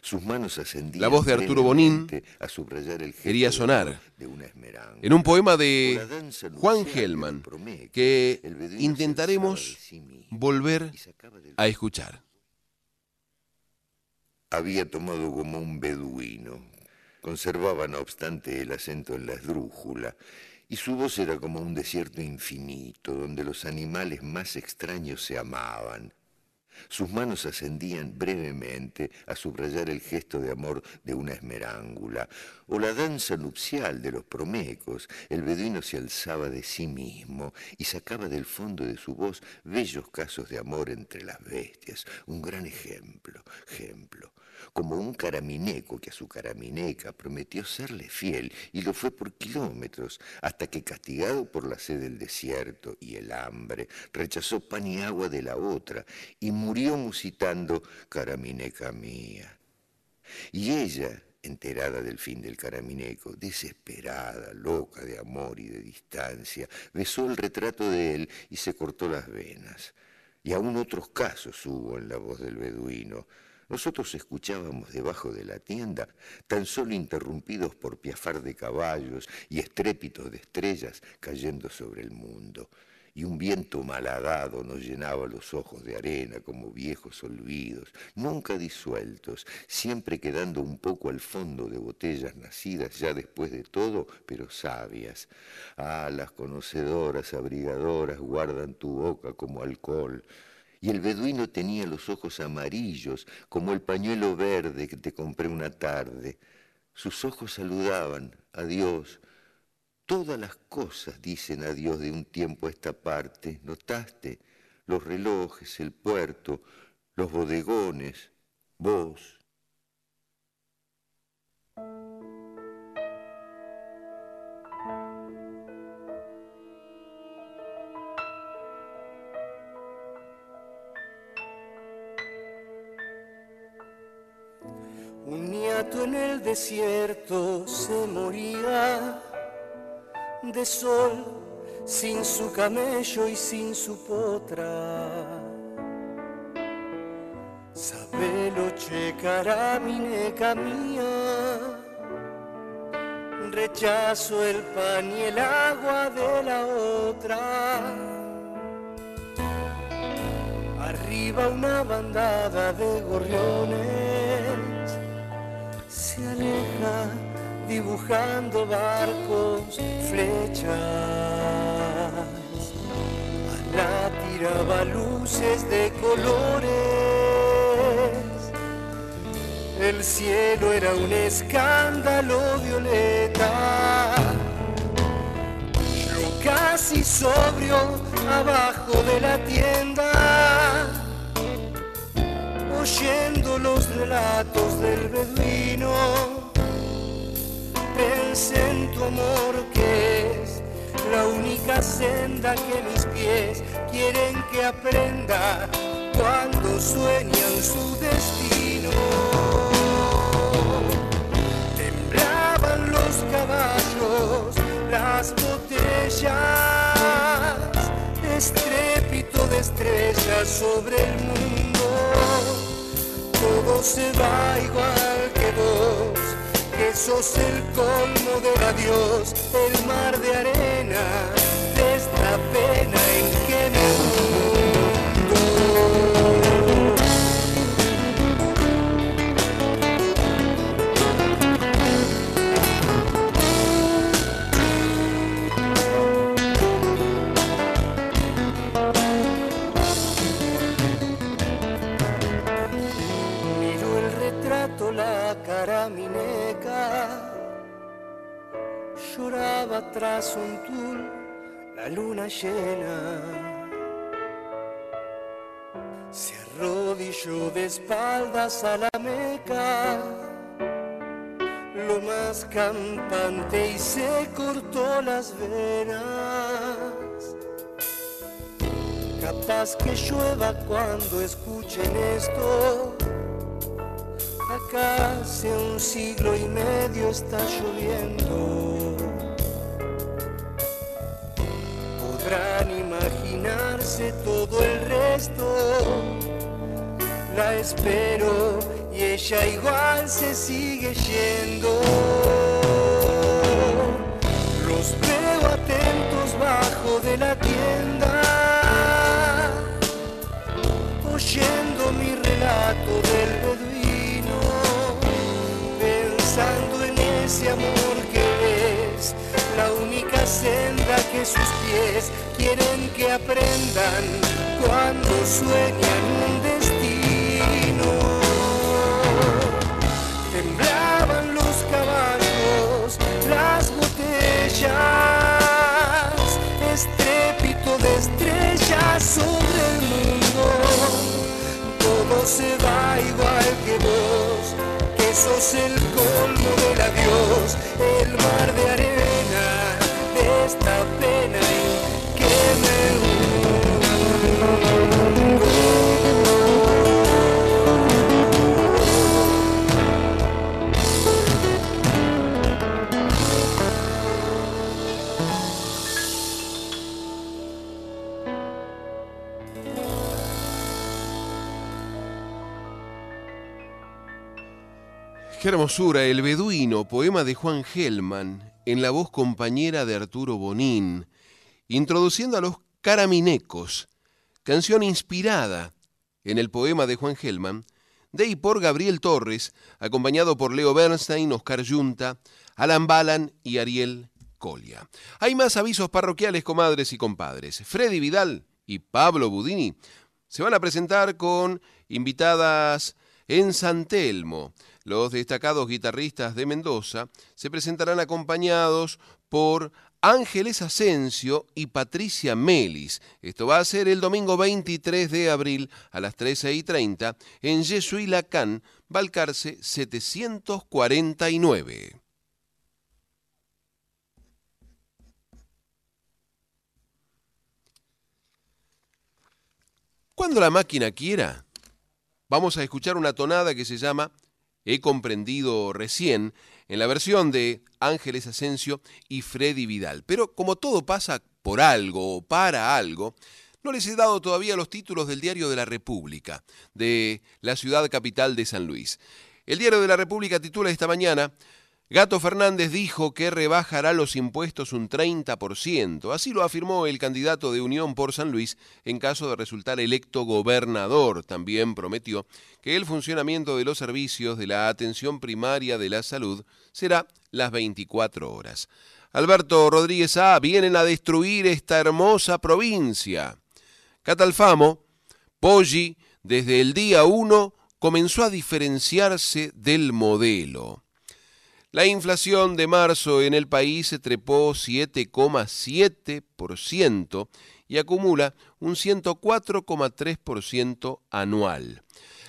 Sus manos ascendían La voz de Arturo Bonín a subrayar el quería sonar de una en un poema de Juan Gelman que intentaremos volver a escuchar. había tomado como un beduino. Conservaba, no obstante, el acento en la esdrújula, y su voz era como un desierto infinito, donde los animales más extraños se amaban. Sus manos ascendían brevemente a subrayar el gesto de amor de una esmerángula, o la danza nupcial de los promecos. El beduino se alzaba de sí mismo y sacaba del fondo de su voz bellos casos de amor entre las bestias. Un gran ejemplo, ejemplo como un caramineco que a su caramineca prometió serle fiel y lo fue por kilómetros, hasta que castigado por la sed del desierto y el hambre, rechazó pan y agua de la otra y murió musitando caramineca mía. Y ella, enterada del fin del caramineco, desesperada, loca de amor y de distancia, besó el retrato de él y se cortó las venas. Y aún otros casos hubo en la voz del beduino. Nosotros escuchábamos debajo de la tienda, tan solo interrumpidos por piafar de caballos y estrépitos de estrellas cayendo sobre el mundo. Y un viento malhadado nos llenaba los ojos de arena como viejos olvidos, nunca disueltos, siempre quedando un poco al fondo de botellas nacidas ya después de todo, pero sabias. Ah, las conocedoras, abrigadoras, guardan tu boca como alcohol y el beduino tenía los ojos amarillos como el pañuelo verde que te compré una tarde. Sus ojos saludaban, adiós. Todas las cosas dicen adiós de un tiempo a esta parte. ¿Notaste? Los relojes, el puerto, los bodegones, vos. Un niato en el desierto se moría de sol sin su camello y sin su potra. Sabelo che caramineca mía, rechazo el pan y el agua de la otra. Arriba una bandada de gorriones se aleja dibujando barcos, flechas. A la tiraba luces de colores. El cielo era un escándalo violeta. Yo casi sobrio abajo de la tienda oyendo los relatos del beduino, pensé en tu amor que es la única senda que mis pies quieren que aprenda cuando sueñan su destino. Temblaban los caballos, las botellas, estrépito de estrellas sobre el mundo todo se va igual que vos, que sos el colmo de adiós, el mar de arena, de esta pena en que me lloraba tras un tul la luna llena. Se arrodilló de espaldas a la meca, lo más campante y se cortó las venas. Capaz que llueva cuando escuchen esto Acá hace un siglo y medio está lloviendo. Podrán imaginarse todo el resto. La espero y ella igual se sigue yendo. Los veo atentos bajo de la tienda, oyendo mi relato del beduino pensando en ese amor que es la única senda que sus pies quieren que aprendan cuando sueñan un destino. Temblaban los caballos, las botellas, estrépito de estrellas sobre el mundo. Todo se va igual que vos sos el colmo del adiós, el mar de arena Qué hermosura, El Beduino, poema de Juan Gelman, en la voz compañera de Arturo Bonín, introduciendo a los caraminecos, canción inspirada en el poema de Juan Gelman, de y por Gabriel Torres, acompañado por Leo Bernstein, Oscar Yunta, Alan Balan y Ariel Colia. Hay más avisos parroquiales, comadres y compadres. Freddy Vidal y Pablo Budini se van a presentar con invitadas en San Telmo. Los destacados guitarristas de Mendoza se presentarán acompañados por Ángeles Asensio y Patricia Melis. Esto va a ser el domingo 23 de abril a las 13 y 30 en Yesuí Lacan, Balcarce 749. Cuando la máquina quiera, vamos a escuchar una tonada que se llama he comprendido recién en la versión de Ángeles Asensio y Freddy Vidal. Pero como todo pasa por algo o para algo, no les he dado todavía los títulos del Diario de la República, de la ciudad capital de San Luis. El Diario de la República titula esta mañana Gato Fernández dijo que rebajará los impuestos un 30%. Así lo afirmó el candidato de Unión por San Luis en caso de resultar electo gobernador. También prometió que el funcionamiento de los servicios de la atención primaria de la salud será las 24 horas. Alberto Rodríguez A. Vienen a destruir esta hermosa provincia. Catalfamo, Poggi, desde el día 1 comenzó a diferenciarse del modelo. La inflación de marzo en el país se trepó 7,7% y acumula un 104,3% anual.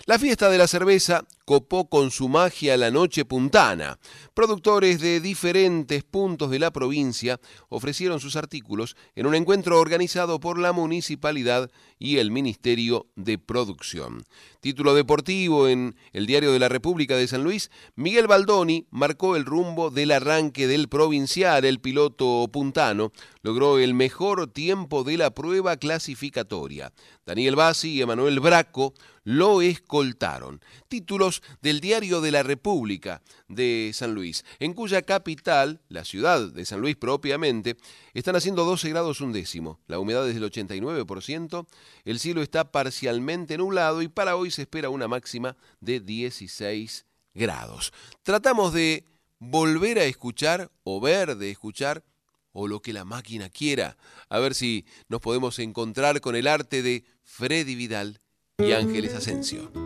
La fiesta de la cerveza copó con su magia la noche puntana. Productores de diferentes puntos de la provincia ofrecieron sus artículos en un encuentro organizado por la municipalidad y el Ministerio de Producción. Título deportivo en el Diario de la República de San Luis, Miguel Baldoni marcó el rumbo del arranque del provincial. El piloto puntano logró el mejor tiempo de la prueba clasificatoria. Daniel Bassi y Emanuel Braco lo escoltaron. Títulos del Diario de la República de San Luis, en cuya capital, la ciudad de San Luis propiamente, están haciendo 12 grados un décimo, la humedad es del 89%, el cielo está parcialmente nublado y para hoy se espera una máxima de 16 grados. Tratamos de volver a escuchar o ver de escuchar o lo que la máquina quiera, a ver si nos podemos encontrar con el arte de Freddy Vidal y Ángeles Asensio.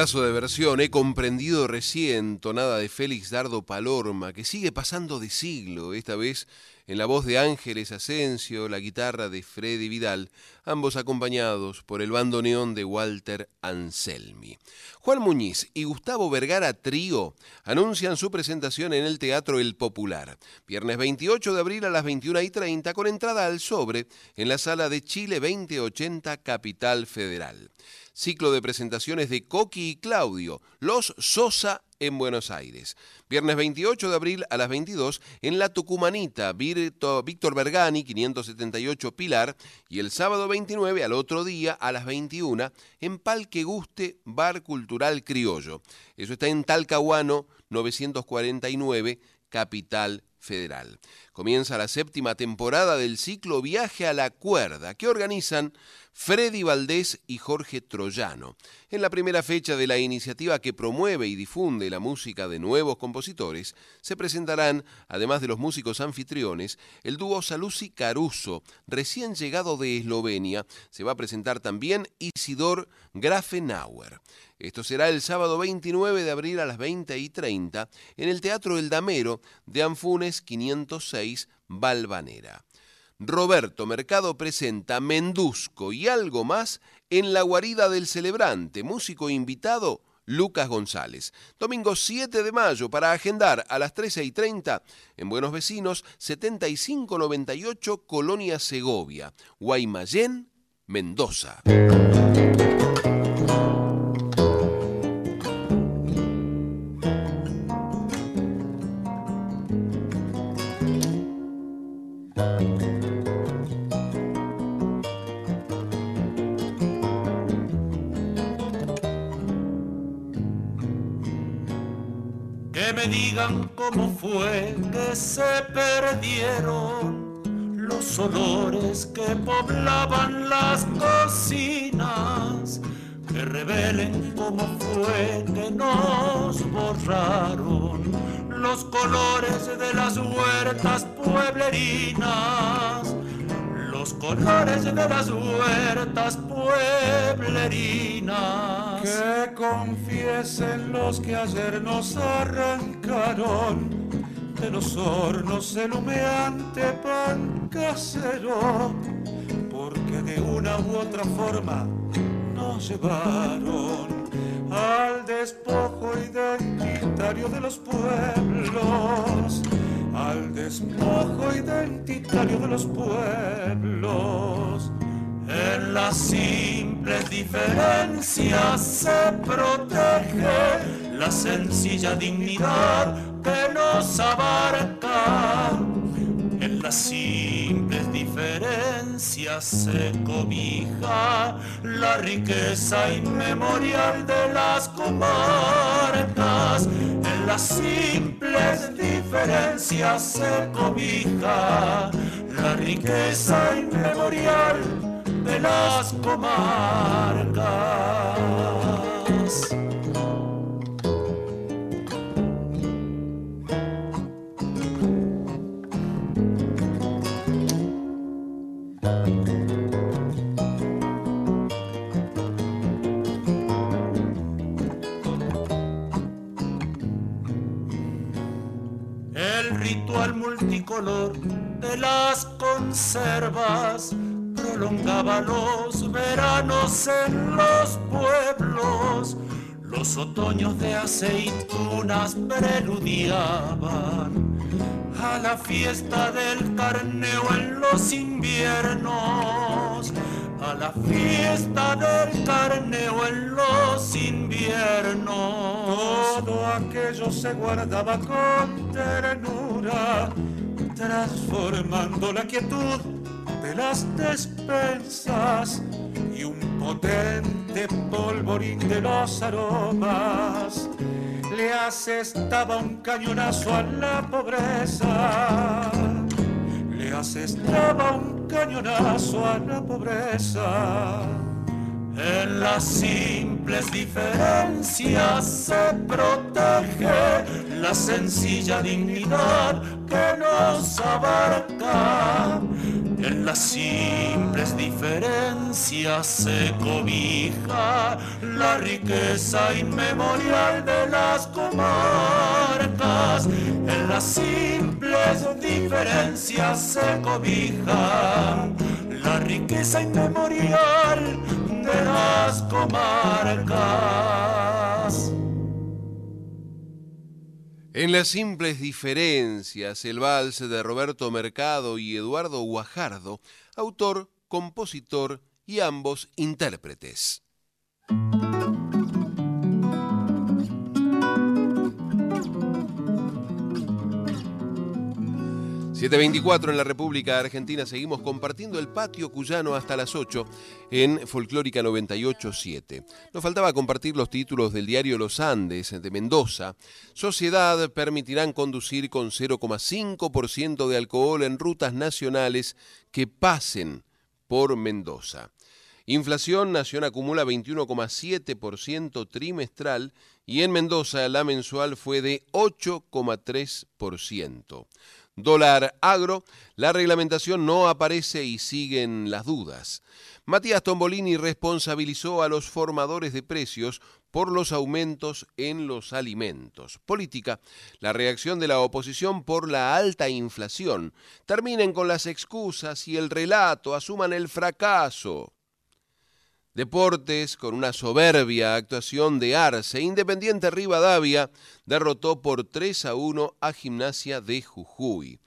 De versión he comprendido recién tonada de Félix Dardo Palorma, que sigue pasando de siglo, esta vez en la voz de Ángeles Asensio, la guitarra de Freddy Vidal, ambos acompañados por el bandoneón de Walter Anselmi. Juan Muñiz y Gustavo Vergara Trío anuncian su presentación en el Teatro El Popular, viernes 28 de abril a las 21 y 30 con entrada al sobre en la sala de Chile 2080 Capital Federal. Ciclo de presentaciones de Coqui y Claudio, Los Sosa en Buenos Aires. Viernes 28 de abril a las 22 en La Tucumanita, Víctor Bergani, 578 Pilar, y el sábado 29 al otro día a las 21 en Palque Guste, Bar Cultural Criollo. Eso está en Talcahuano 949, Capital Federal. Comienza la séptima temporada del ciclo Viaje a la Cuerda, que organizan Freddy Valdés y Jorge Troyano. En la primera fecha de la iniciativa que promueve y difunde la música de nuevos compositores, se presentarán, además de los músicos anfitriones, el dúo Salusi Caruso, recién llegado de Eslovenia. Se va a presentar también Isidor Grafenauer. Esto será el sábado 29 de abril a las 20 y 30 en el Teatro El Damero de Anfunes 506, Valvanera. Roberto Mercado presenta Mendusco y algo más en la guarida del celebrante, músico invitado Lucas González. Domingo 7 de mayo para agendar a las 13 y 30 en Buenos Vecinos 7598 Colonia Segovia, Guaymallén, Mendoza. Digan cómo fue que se perdieron los olores que poblaban las cocinas, que revelen cómo fue que nos borraron los colores de las huertas pueblerinas los colores de las huertas pueblerinas. Que confiesen los que ayer nos arrancaron. De los hornos el humeante pan casero, porque de una u otra forma nos llevaron al despojo identitario de los pueblos. Al despojo identitario de los pueblos. En las simples diferencias se protege la sencilla dignidad que nos abarca. En las simples diferencias se cobija la riqueza inmemorial de las comarcas. En las simples diferencias se cobija la riqueza inmemorial de las comarcas. ritual multicolor de las conservas prolongaba los veranos en los pueblos. Los otoños de aceitunas preludiaban a la fiesta del carneo en los inviernos a la fiesta del carneo en los inviernos. Todo aquello se guardaba con ternura, transformando la quietud de las despensas y un potente polvorín de los aromas. Le asestaba un cañonazo a la pobreza le asestaba un cañonazo a la pobreza. En las simples diferencias se protege la sencilla dignidad que nos abarca. en las simples diferencias se cobija la riqueza inmemorial de las comarcas. En las simples diferencias se cobija la riqueza inmemorial de las comarcas. En las simples diferencias, el vals de Roberto Mercado y Eduardo Guajardo, autor, compositor y ambos intérpretes. 724 en la República Argentina. Seguimos compartiendo el patio cuyano hasta las 8 en Folclórica 987. Nos faltaba compartir los títulos del diario Los Andes de Mendoza. Sociedad permitirán conducir con 0,5% de alcohol en rutas nacionales que pasen por Mendoza. Inflación nación acumula 21,7% trimestral y en Mendoza la mensual fue de 8,3% dólar agro, la reglamentación no aparece y siguen las dudas. Matías Tombolini responsabilizó a los formadores de precios por los aumentos en los alimentos. Política, la reacción de la oposición por la alta inflación. Terminen con las excusas y el relato, asuman el fracaso. Deportes, con una soberbia actuación de Arce, Independiente Rivadavia derrotó por 3 a 1 a Gimnasia de Jujuy.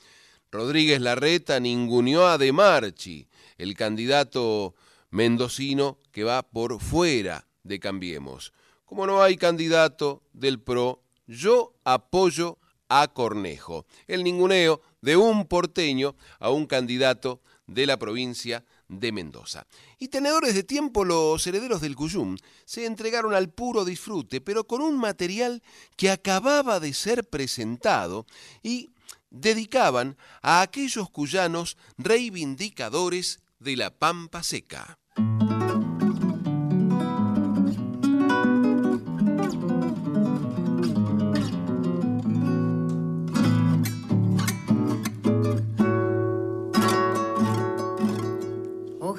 Rodríguez Larreta ninguneó a De Marchi, el candidato mendocino que va por fuera de Cambiemos. Como no hay candidato del PRO, yo apoyo a Cornejo. El ninguneo de un porteño a un candidato de la provincia de Mendoza. Y tenedores de tiempo, los herederos del Cuyum se entregaron al puro disfrute, pero con un material que acababa de ser presentado y dedicaban a aquellos cuyanos reivindicadores de la pampa seca.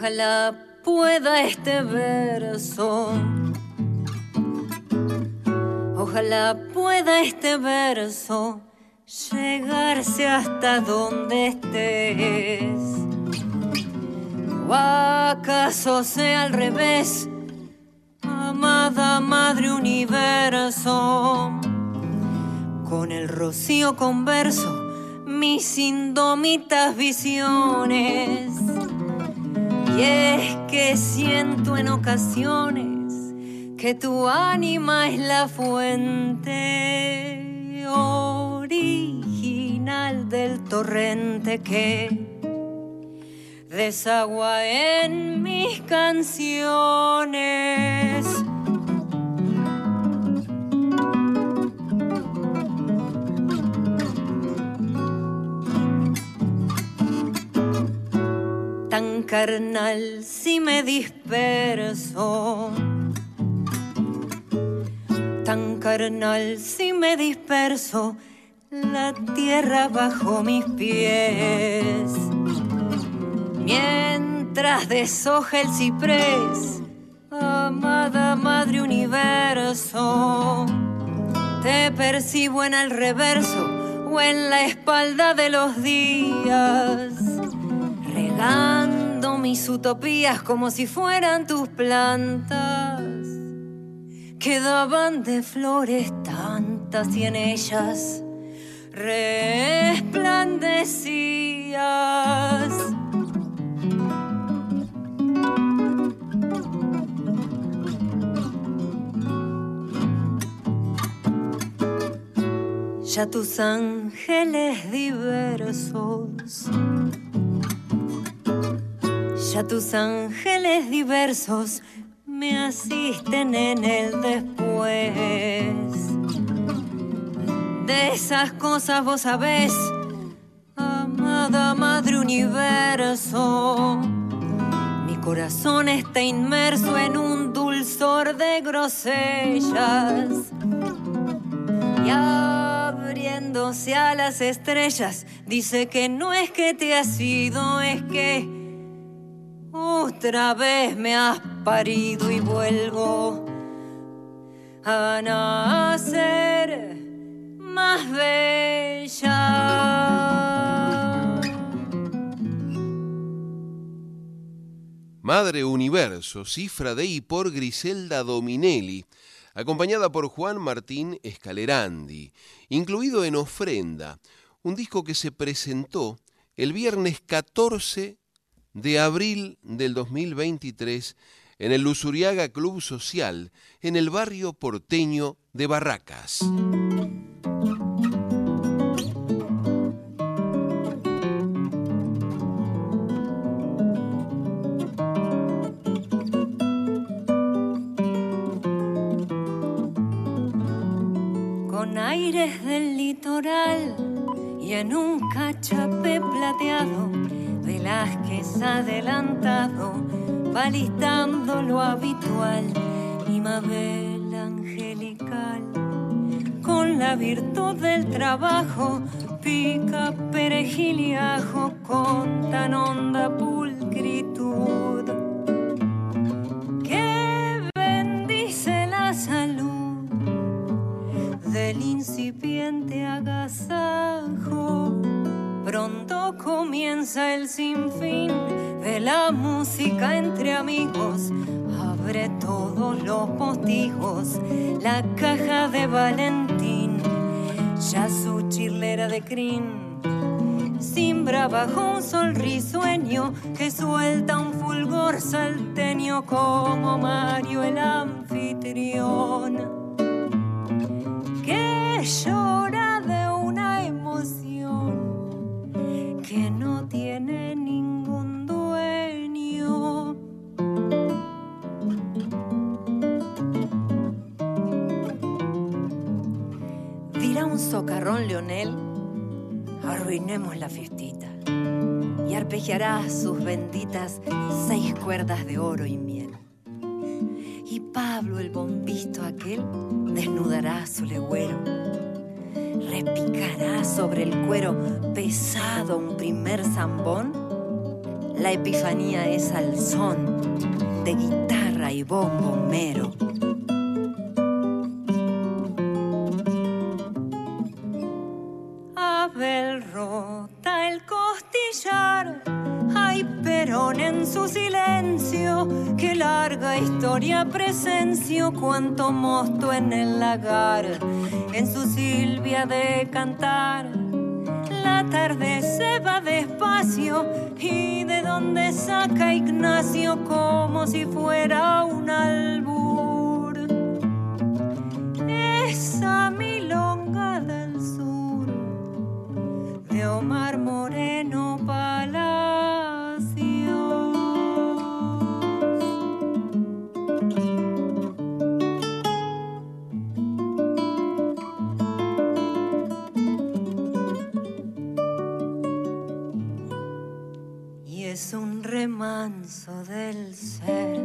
Ojalá pueda este verso. Ojalá pueda este verso llegarse hasta donde estés. O acaso sea al revés, amada madre universo. Con el rocío converso, mis indómitas visiones y es que siento en ocasiones que tu ánima es la fuente original del torrente que desagua en mis canciones. Tan carnal si me disperso. Tan carnal si me disperso, la tierra bajo mis pies. Mientras deshoja el ciprés, amada madre universo, te percibo en el reverso o en la espalda de los días regando mis utopías como si fueran tus plantas. Quedaban de flores tantas y en ellas resplandecías. Ya tus ángeles diversos ya tus ángeles diversos me asisten en el después. De esas cosas vos sabés, amada madre universo. Mi corazón está inmerso en un dulzor de grosellas. Y acercándose a las estrellas, dice que no es que te has ido, es que otra vez me has parido y vuelvo a nacer más bella. Madre Universo, cifra de y por Griselda Dominelli, acompañada por Juan Martín Escalerandi, incluido en Ofrenda, un disco que se presentó el viernes 14 de abril del 2023 en el Lusuriaga Club Social, en el barrio porteño de Barracas. Con aires del litoral y en un cachape plateado, Velázquez adelantado, va listando lo habitual y Mabel angelical. Con la virtud del trabajo, pica perejil y ajo con tan honda pulcritud que bendice la salud del incipiente. Pronto comienza el sinfín de la música entre amigos. Abre todos los postijos, la caja de Valentín, ya su chilera de crin. Simbra bajo un sol risueño que suelta un fulgor salteño como Mario el anfitrión que llora que no tiene ningún dueño. Dirá un socarrón Leonel, arruinemos la fiestita y arpegiará sus benditas seis cuerdas de oro y miel. Y Pablo el bombisto aquel desnudará su legüero, repicará sobre el cuero pesado un primer zambón. La epifanía es al son de guitarra y bombo mero. Abel rota el costillar, hay Perón en su silencio, que larga historia presencio, cuanto mosto en el lagar, en su Silvia de cantar. La tarde se va despacio y de donde saca Ignacio como si fuera un albur. Esa milonga del sur de Omar Moreno un remanso del ser.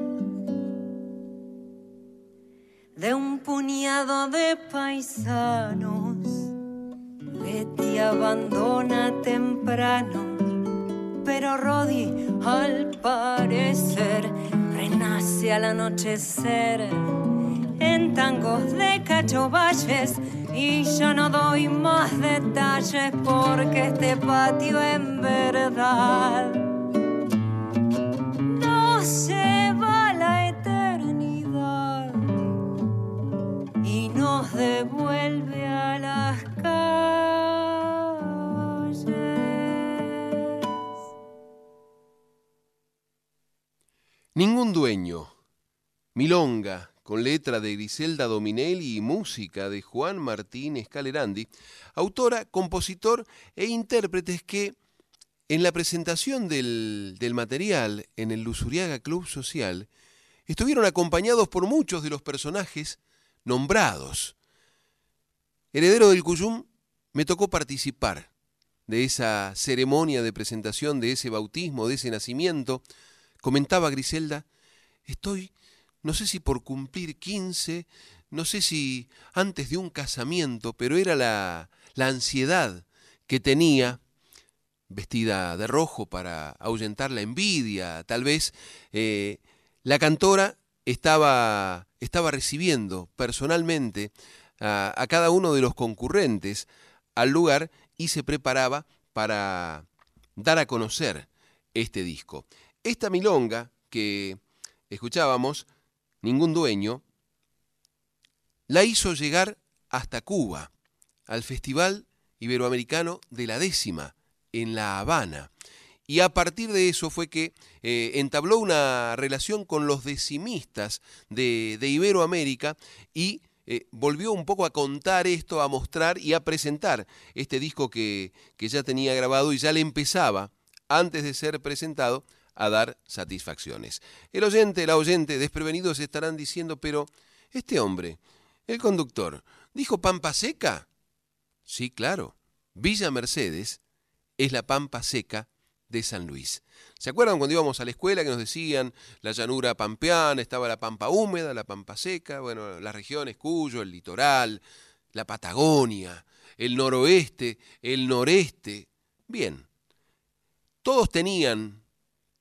De un puñado de paisanos Betty abandona temprano, pero Rodi al parecer renace al anochecer. En tangos de cachovalles y yo no doy más detalles porque este patio en verdad Milonga, con letra de Griselda Dominelli y música de Juan Martín Escalerandi, autora, compositor e intérpretes que en la presentación del, del material en el Lusuriaga Club Social estuvieron acompañados por muchos de los personajes nombrados. Heredero del Cuyum, me tocó participar de esa ceremonia de presentación, de ese bautismo, de ese nacimiento. Comentaba Griselda, estoy no sé si por cumplir 15, no sé si antes de un casamiento, pero era la, la ansiedad que tenía, vestida de rojo para ahuyentar la envidia, tal vez eh, la cantora estaba, estaba recibiendo personalmente a, a cada uno de los concurrentes al lugar y se preparaba para dar a conocer este disco. Esta milonga que escuchábamos, Ningún Dueño, la hizo llegar hasta Cuba, al Festival Iberoamericano de la Décima, en La Habana. Y a partir de eso fue que eh, entabló una relación con los decimistas de, de Iberoamérica y eh, volvió un poco a contar esto, a mostrar y a presentar este disco que, que ya tenía grabado y ya le empezaba, antes de ser presentado, a dar satisfacciones. El oyente, la oyente, desprevenidos estarán diciendo, pero este hombre, el conductor, ¿dijo Pampa Seca? Sí, claro. Villa Mercedes es la Pampa Seca de San Luis. ¿Se acuerdan cuando íbamos a la escuela que nos decían la llanura pampeana, estaba la pampa húmeda, la pampa seca, bueno, las regiones Cuyo, el litoral, la Patagonia, el noroeste, el noreste? Bien, todos tenían,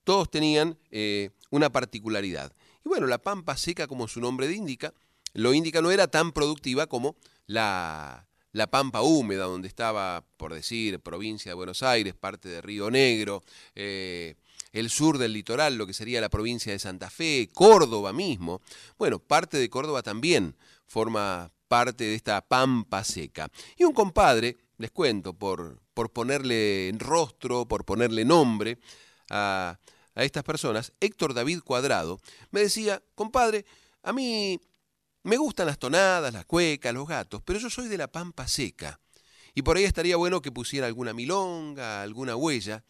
todos tenían eh, una particularidad. Y bueno, la pampa seca, como su nombre indica, lo indica, no era tan productiva como la, la Pampa Húmeda, donde estaba, por decir, provincia de Buenos Aires, parte de Río Negro, eh, el sur del litoral, lo que sería la provincia de Santa Fe, Córdoba mismo. Bueno, parte de Córdoba también forma parte de esta Pampa seca. Y un compadre, les cuento, por, por ponerle rostro, por ponerle nombre a, a estas personas, Héctor David Cuadrado, me decía, compadre, a mí me gustan las tonadas, las cuecas, los gatos, pero yo soy de la pampa seca. Y por ahí estaría bueno que pusiera alguna milonga, alguna huella.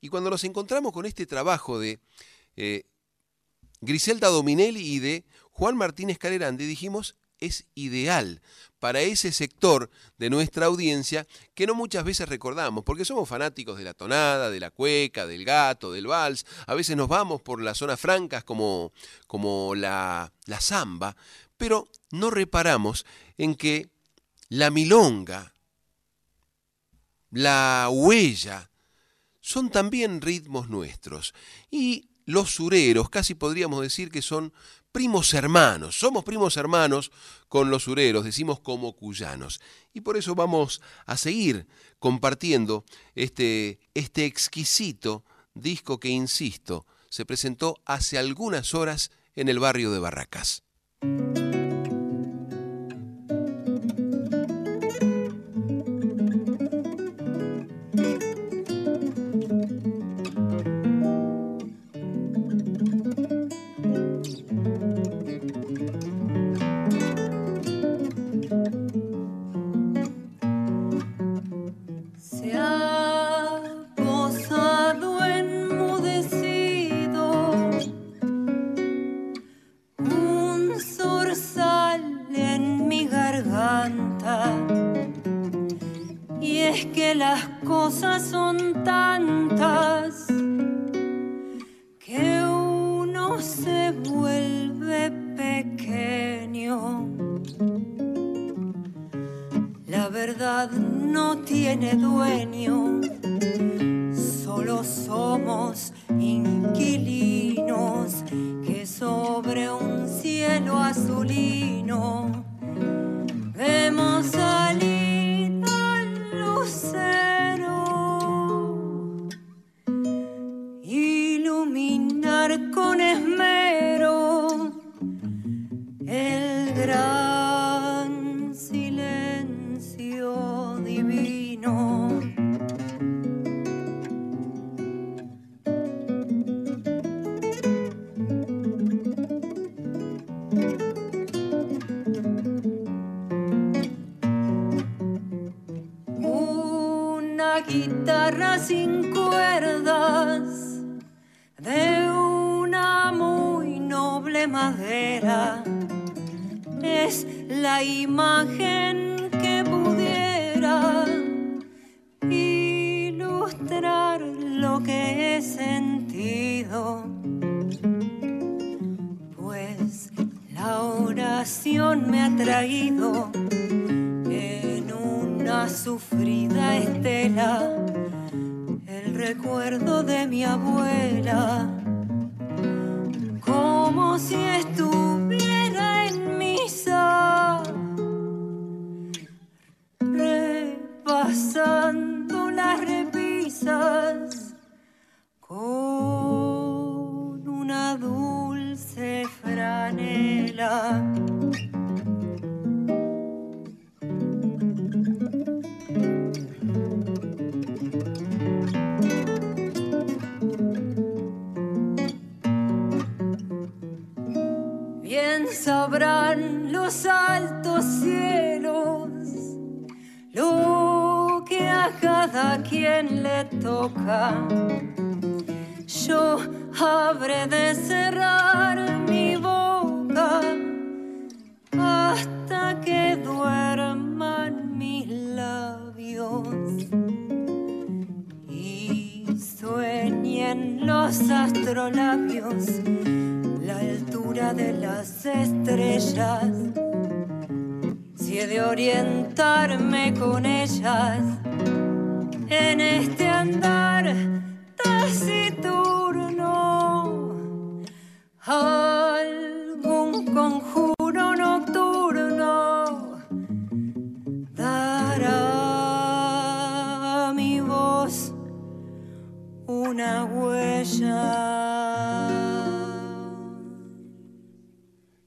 Y cuando nos encontramos con este trabajo de eh, Griselda Dominelli y de Juan Martínez Calerandi, dijimos, es ideal para ese sector de nuestra audiencia que no muchas veces recordamos, porque somos fanáticos de la tonada, de la cueca, del gato, del vals, a veces nos vamos por las zonas francas como, como la, la samba, pero no reparamos en que la milonga, la huella, son también ritmos nuestros. Y los sureros, casi podríamos decir que son primos hermanos, somos primos hermanos con los sureros, decimos como cuyanos. Y por eso vamos a seguir compartiendo este, este exquisito disco que, insisto, se presentó hace algunas horas en el barrio de Barracas. Una huella.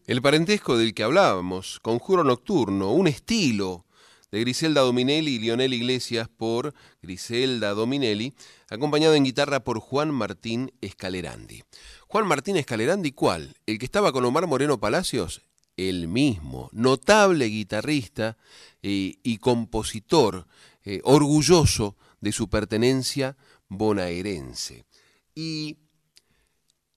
El parentesco del que hablábamos, Conjuro Nocturno, un estilo de Griselda Dominelli y Lionel Iglesias por Griselda Dominelli, acompañado en guitarra por Juan Martín Escalerandi. Juan Martín Escalerandi, ¿cuál? ¿El que estaba con Omar Moreno Palacios? El mismo, notable guitarrista eh, y compositor, eh, orgulloso de su pertenencia bonaerense. Y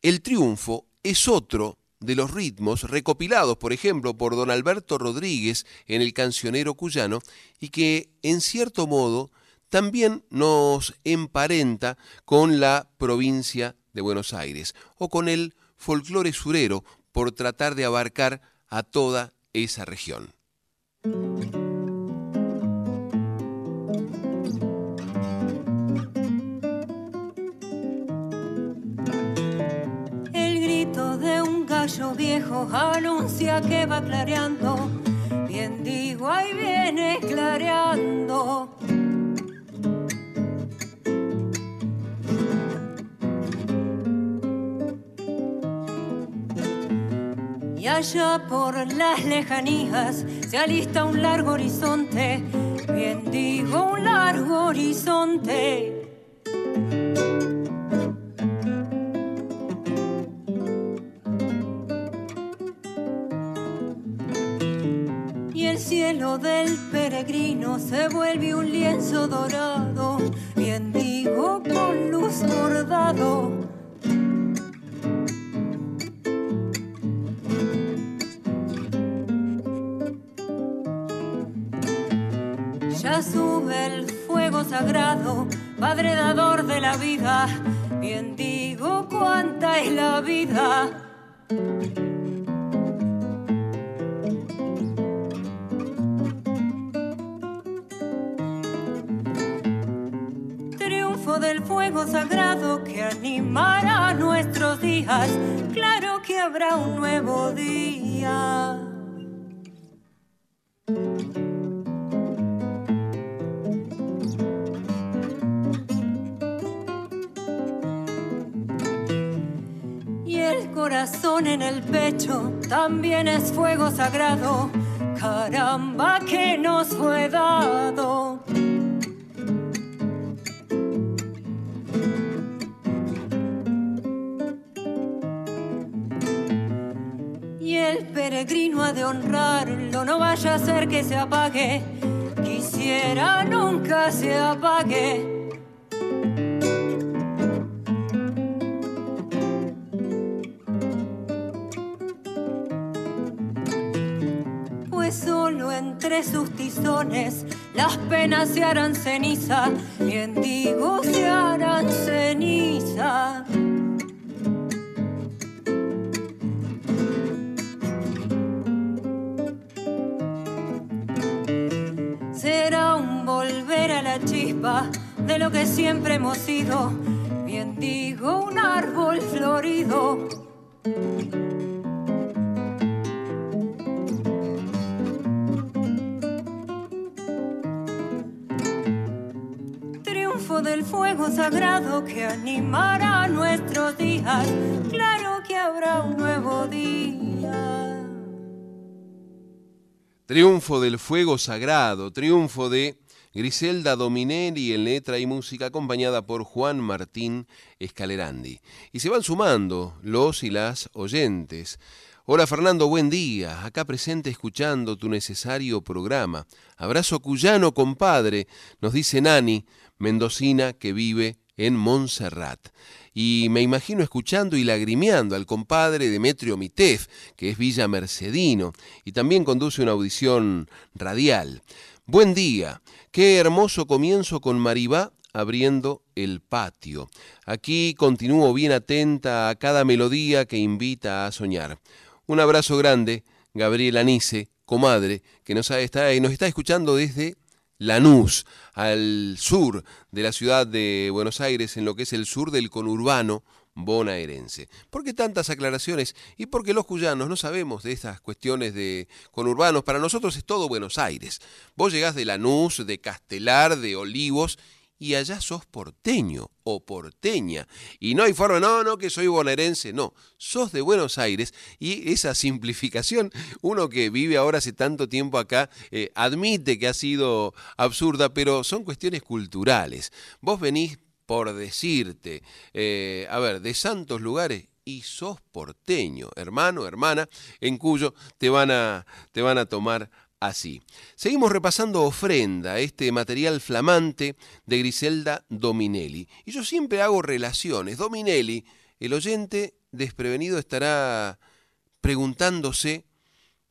el triunfo es otro de los ritmos recopilados, por ejemplo, por don Alberto Rodríguez en el cancionero cuyano y que, en cierto modo, también nos emparenta con la provincia de Buenos Aires o con el folclore surero por tratar de abarcar a toda esa región. Un gallo viejo anuncia que va clareando. Bien digo, ahí viene clareando. Y allá por las lejanías se alista un largo horizonte. Bien digo, un largo horizonte. Cielo del peregrino se vuelve un lienzo dorado, bien digo, con luz bordado. Ya sube el fuego sagrado, Padre dador de la vida, bien digo, cuánta es la vida. Del fuego sagrado que animará nuestros días. Claro que habrá un nuevo día. Y el corazón en el pecho también es fuego sagrado. Caramba, que nos fue dado. Peregrino ha de honrarlo, no vaya a ser que se apague. Quisiera nunca se apague. Pues solo entre sus tizones las penas se harán ceniza, bien digo, se harán ceniza. Chispa de lo que siempre hemos sido. Bien digo, un árbol florido. Triunfo del fuego sagrado que animará nuestros días. Claro que habrá un nuevo día. Triunfo del fuego sagrado, triunfo de Griselda Dominelli en letra y música acompañada por Juan Martín Escalerandi. Y se van sumando los y las oyentes. Hola Fernando, buen día. Acá presente escuchando tu necesario programa. Abrazo cuyano, compadre, nos dice Nani, mendocina que vive en Montserrat. Y me imagino escuchando y lagrimeando al compadre Demetrio Mitef, que es Villa Mercedino, y también conduce una audición radial. Buen día, qué hermoso comienzo con Maribá abriendo el patio. Aquí continúo bien atenta a cada melodía que invita a soñar. Un abrazo grande, Gabriel Anice, comadre, que nos está, nos está escuchando desde Lanús, al sur de la ciudad de Buenos Aires, en lo que es el sur del conurbano bonaerense. ¿Por qué tantas aclaraciones? Y porque los cuyanos no sabemos de estas cuestiones de conurbanos. Para nosotros es todo Buenos Aires. Vos llegás de Lanús, de Castelar, de Olivos, y allá sos porteño o porteña. Y no hay forma, no, no, que soy bonaerense, no, sos de Buenos Aires y esa simplificación, uno que vive ahora hace tanto tiempo acá, eh, admite que ha sido absurda, pero son cuestiones culturales. Vos venís por decirte, eh, a ver, de santos lugares y sos porteño, hermano, hermana, en cuyo te van a, te van a tomar así. Seguimos repasando Ofrenda, este material flamante de Griselda Dominelli. Y yo siempre hago relaciones. Dominelli, el oyente desprevenido estará preguntándose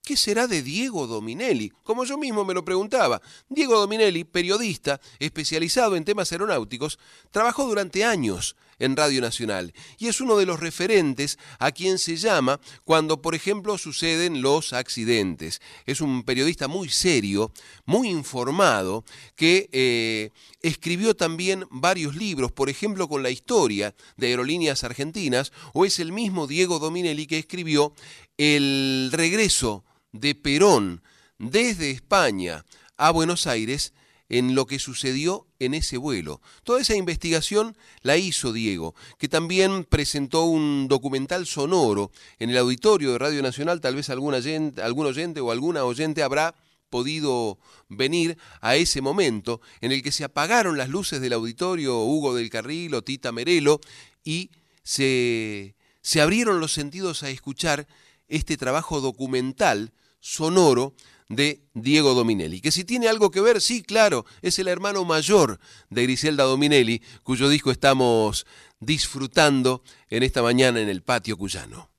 ¿Qué será de Diego Dominelli? Como yo mismo me lo preguntaba. Diego Dominelli, periodista especializado en temas aeronáuticos, trabajó durante años en Radio Nacional y es uno de los referentes a quien se llama cuando, por ejemplo, suceden los accidentes. Es un periodista muy serio, muy informado, que eh, escribió también varios libros, por ejemplo, con la historia de aerolíneas argentinas, o es el mismo Diego Dominelli que escribió El regreso de Perón desde España a Buenos Aires en lo que sucedió en ese vuelo. Toda esa investigación la hizo Diego, que también presentó un documental sonoro en el auditorio de Radio Nacional, tal vez algún oyente, algún oyente o alguna oyente habrá podido venir a ese momento en el que se apagaron las luces del auditorio Hugo del Carril o Tita Merelo y se, se abrieron los sentidos a escuchar este trabajo documental sonoro de Diego Dominelli, que si tiene algo que ver, sí, claro, es el hermano mayor de Griselda Dominelli, cuyo disco estamos disfrutando en esta mañana en el patio cuyano.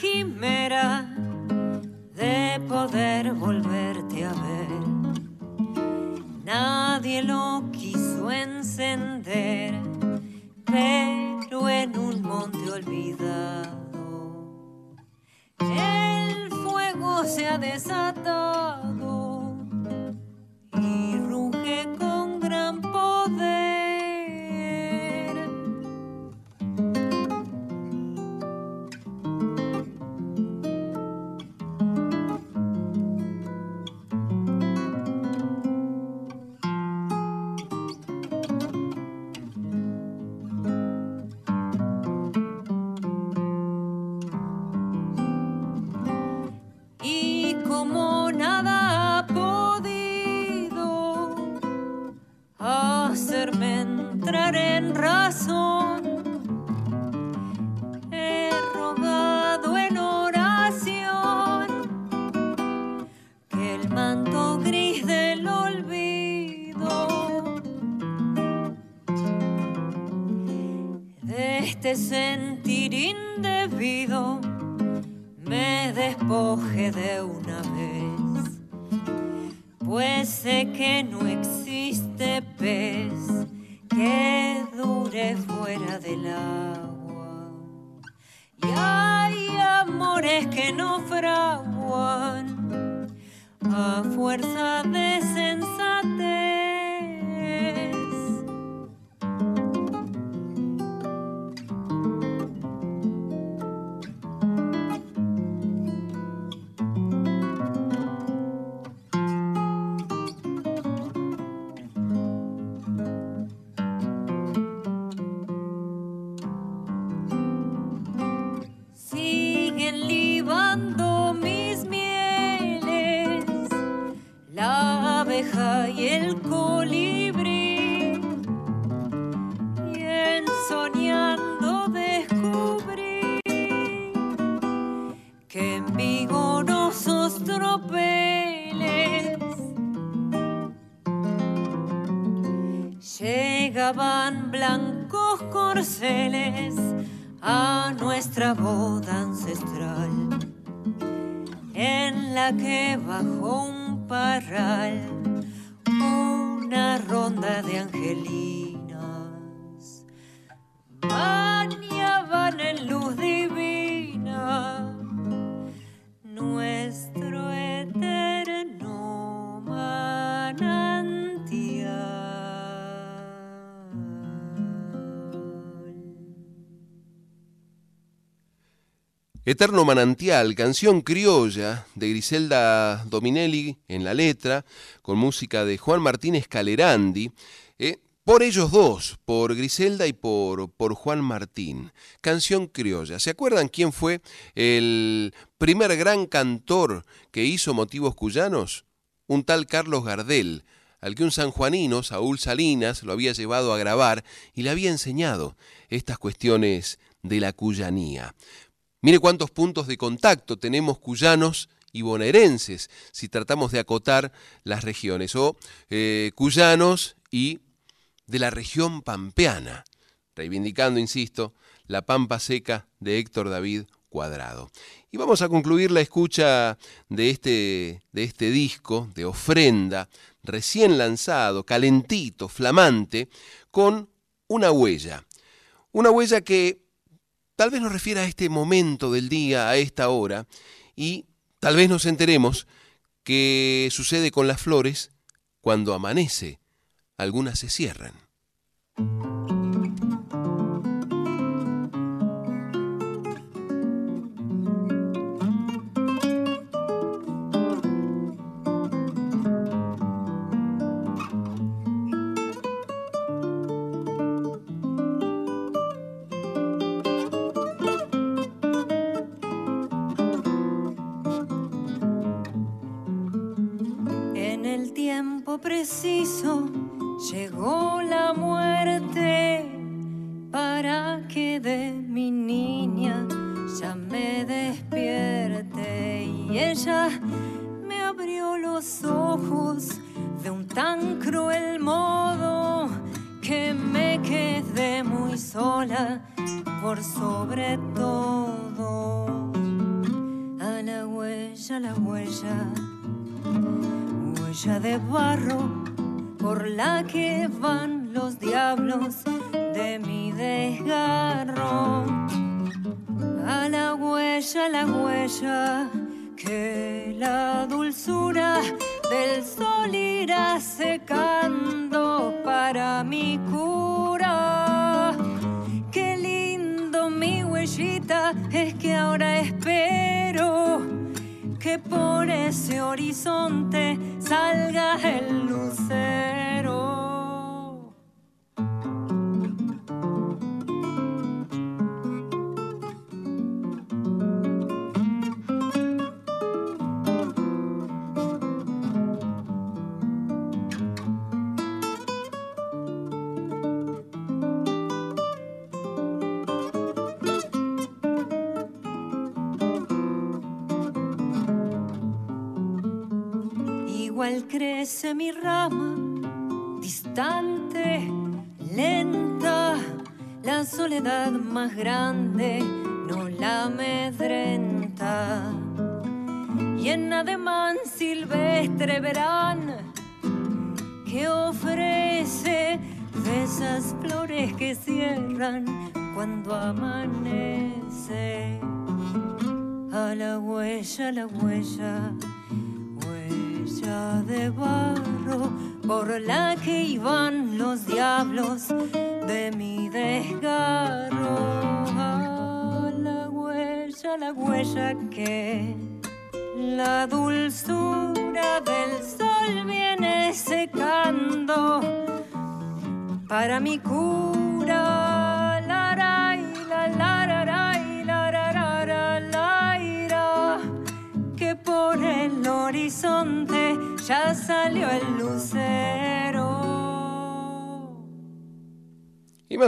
Como Eterno Manantial, canción criolla de Griselda Dominelli en la letra, con música de Juan Martínez Calerandi, eh, por ellos dos, por Griselda y por, por Juan Martín. Canción criolla. ¿Se acuerdan quién fue el primer gran cantor que hizo motivos cuyanos? Un tal Carlos Gardel, al que un sanjuanino, Saúl Salinas, lo había llevado a grabar y le había enseñado estas cuestiones de la cuyanía. Mire cuántos puntos de contacto tenemos cuyanos y bonaerenses, si tratamos de acotar las regiones, o eh, cuyanos y de la región pampeana, reivindicando, insisto, la pampa seca de Héctor David Cuadrado. Y vamos a concluir la escucha de este, de este disco de ofrenda, recién lanzado, calentito, flamante, con una huella. Una huella que tal vez nos refiera a este momento del día, a esta hora, y tal vez nos enteremos que sucede con las flores cuando amanece, algunas se cierran.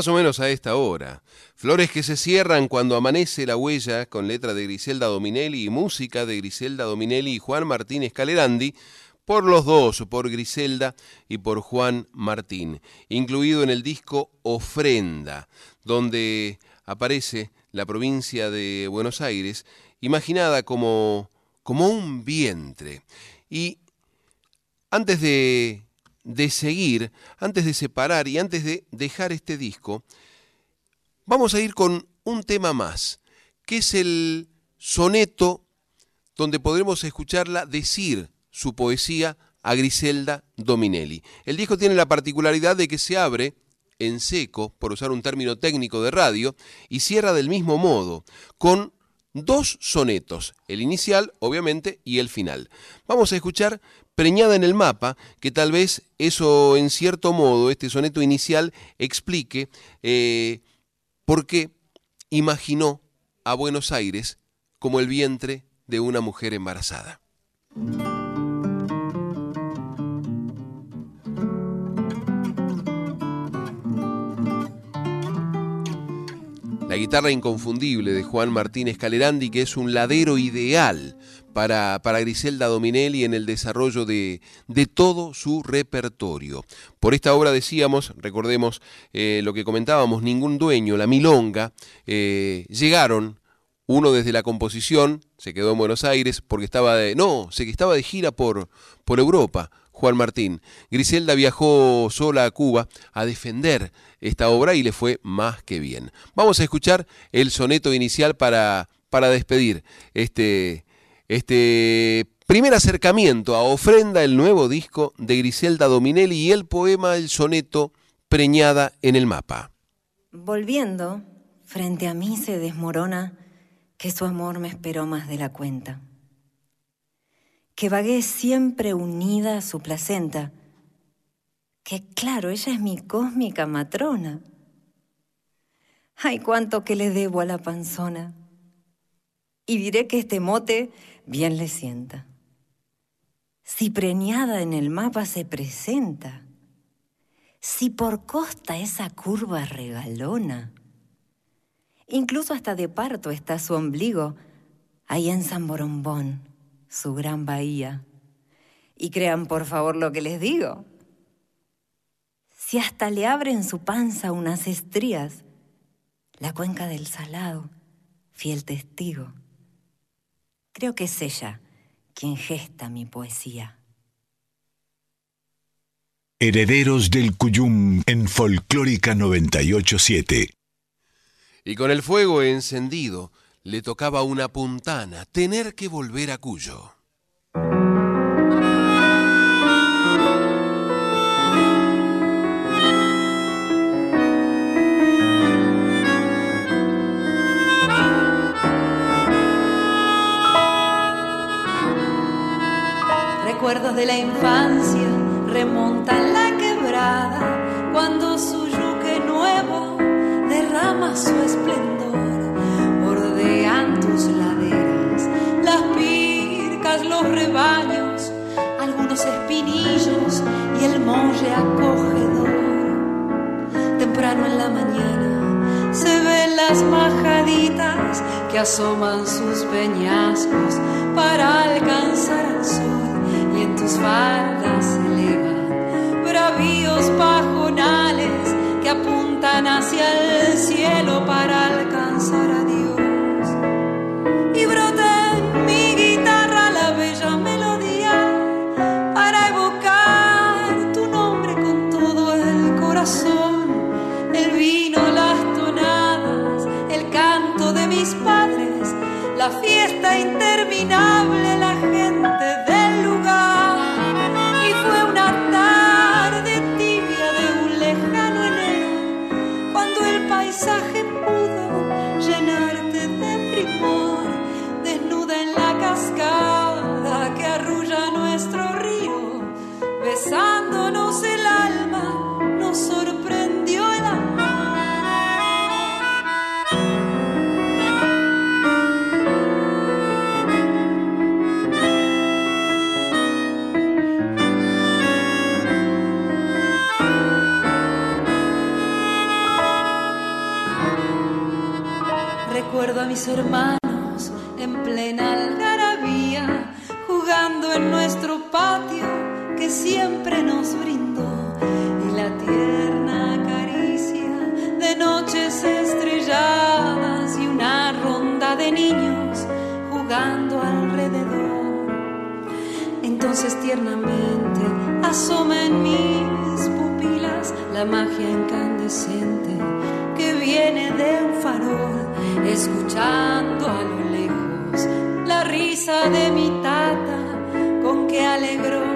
O menos a esta hora. Flores que se cierran cuando amanece la huella, con letra de Griselda Dominelli y música de Griselda Dominelli y Juan Martínez Calerandi, por los dos, por Griselda y por Juan Martín, incluido en el disco Ofrenda, donde aparece la provincia de Buenos Aires, imaginada como, como un vientre. Y antes de, de seguir, antes de separar y antes de dejar este disco, vamos a ir con un tema más, que es el soneto donde podremos escucharla decir su poesía a Griselda Dominelli. El disco tiene la particularidad de que se abre en seco, por usar un término técnico de radio, y cierra del mismo modo, con dos sonetos, el inicial, obviamente, y el final. Vamos a escuchar Preñada en el mapa, que tal vez eso, en cierto modo, este soneto inicial, explique eh, por qué imaginó a Buenos Aires como el vientre de una mujer embarazada. La guitarra inconfundible de Juan Martínez Calerandi, que es un ladero ideal para, para Griselda Dominelli en el desarrollo de, de, todo su repertorio. Por esta obra decíamos, recordemos eh, lo que comentábamos, ningún dueño, la milonga, eh, llegaron uno desde la composición, se quedó en Buenos Aires porque estaba de, no, se estaba de gira por, por Europa, Juan Martín. Griselda viajó sola a Cuba a defender esta obra y le fue más que bien. Vamos a escuchar el soneto inicial para, para despedir este, este primer acercamiento a Ofrenda, el nuevo disco de Griselda Dominelli y el poema El soneto Preñada en el mapa. Volviendo, frente a mí se desmorona que su amor me esperó más de la cuenta. Que vagué siempre unida a su placenta que claro, ella es mi cósmica matrona. Ay, cuánto que le debo a la panzona. Y diré que este mote bien le sienta. Si preñada en el mapa se presenta, si por costa esa curva regalona, incluso hasta de parto está su ombligo, ahí en San Borombón, su gran bahía. Y crean por favor lo que les digo si hasta le abren su panza unas estrías, la cuenca del salado, fiel testigo. Creo que es ella quien gesta mi poesía. Herederos del Cuyum en Folclórica 987. Y con el fuego encendido le tocaba una puntana tener que volver a Cuyo. Recuerdos de la infancia remontan la quebrada cuando su yuque nuevo derrama su esplendor. Bordean tus laderas, las pircas, los rebaños, algunos espinillos y el molle acogedor. Temprano en la mañana se ven las majaditas que asoman sus peñascos para alcanzar al sol y en tus faldas se elevan bravíos pajonales que apuntan hacia el cielo para alcanzar a hermanos en plena algarabía, jugando en nuestro patio que siempre nos brindó. Y la tierna caricia de noches estrelladas y una ronda de niños jugando alrededor. Entonces tiernamente asoma en mis pupilas la magia incandescente que viene de un farol, escuchando a lo lejos la risa de mi tata, con que alegró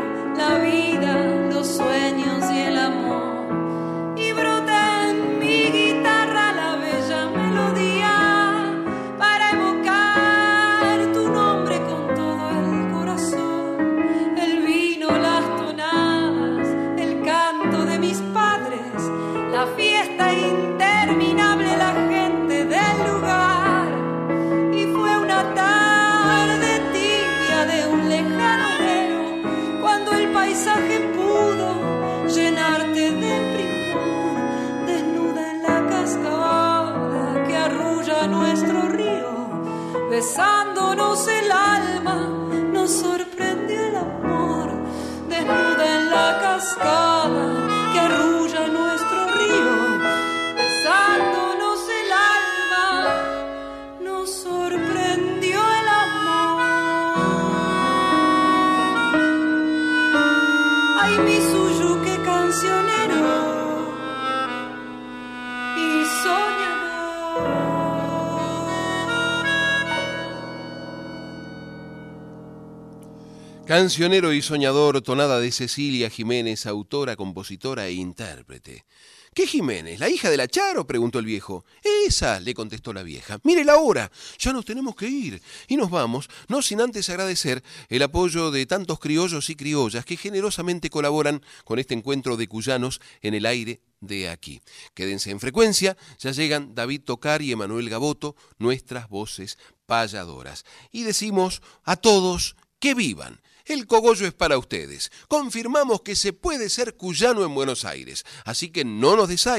Cancionero y soñador, tonada de Cecilia Jiménez, autora, compositora e intérprete. ¿Qué Jiménez? ¿La hija de la Charo? preguntó el viejo. Esa, le contestó la vieja. Mire la hora, ya nos tenemos que ir. Y nos vamos, no sin antes agradecer el apoyo de tantos criollos y criollas que generosamente colaboran con este encuentro de cuyanos en el aire de aquí. Quédense en frecuencia, ya llegan David Tocar y Emanuel Gaboto, nuestras voces payadoras. Y decimos a todos que vivan. El cogollo es para ustedes. Confirmamos que se puede ser cuyano en Buenos Aires, así que no nos desay.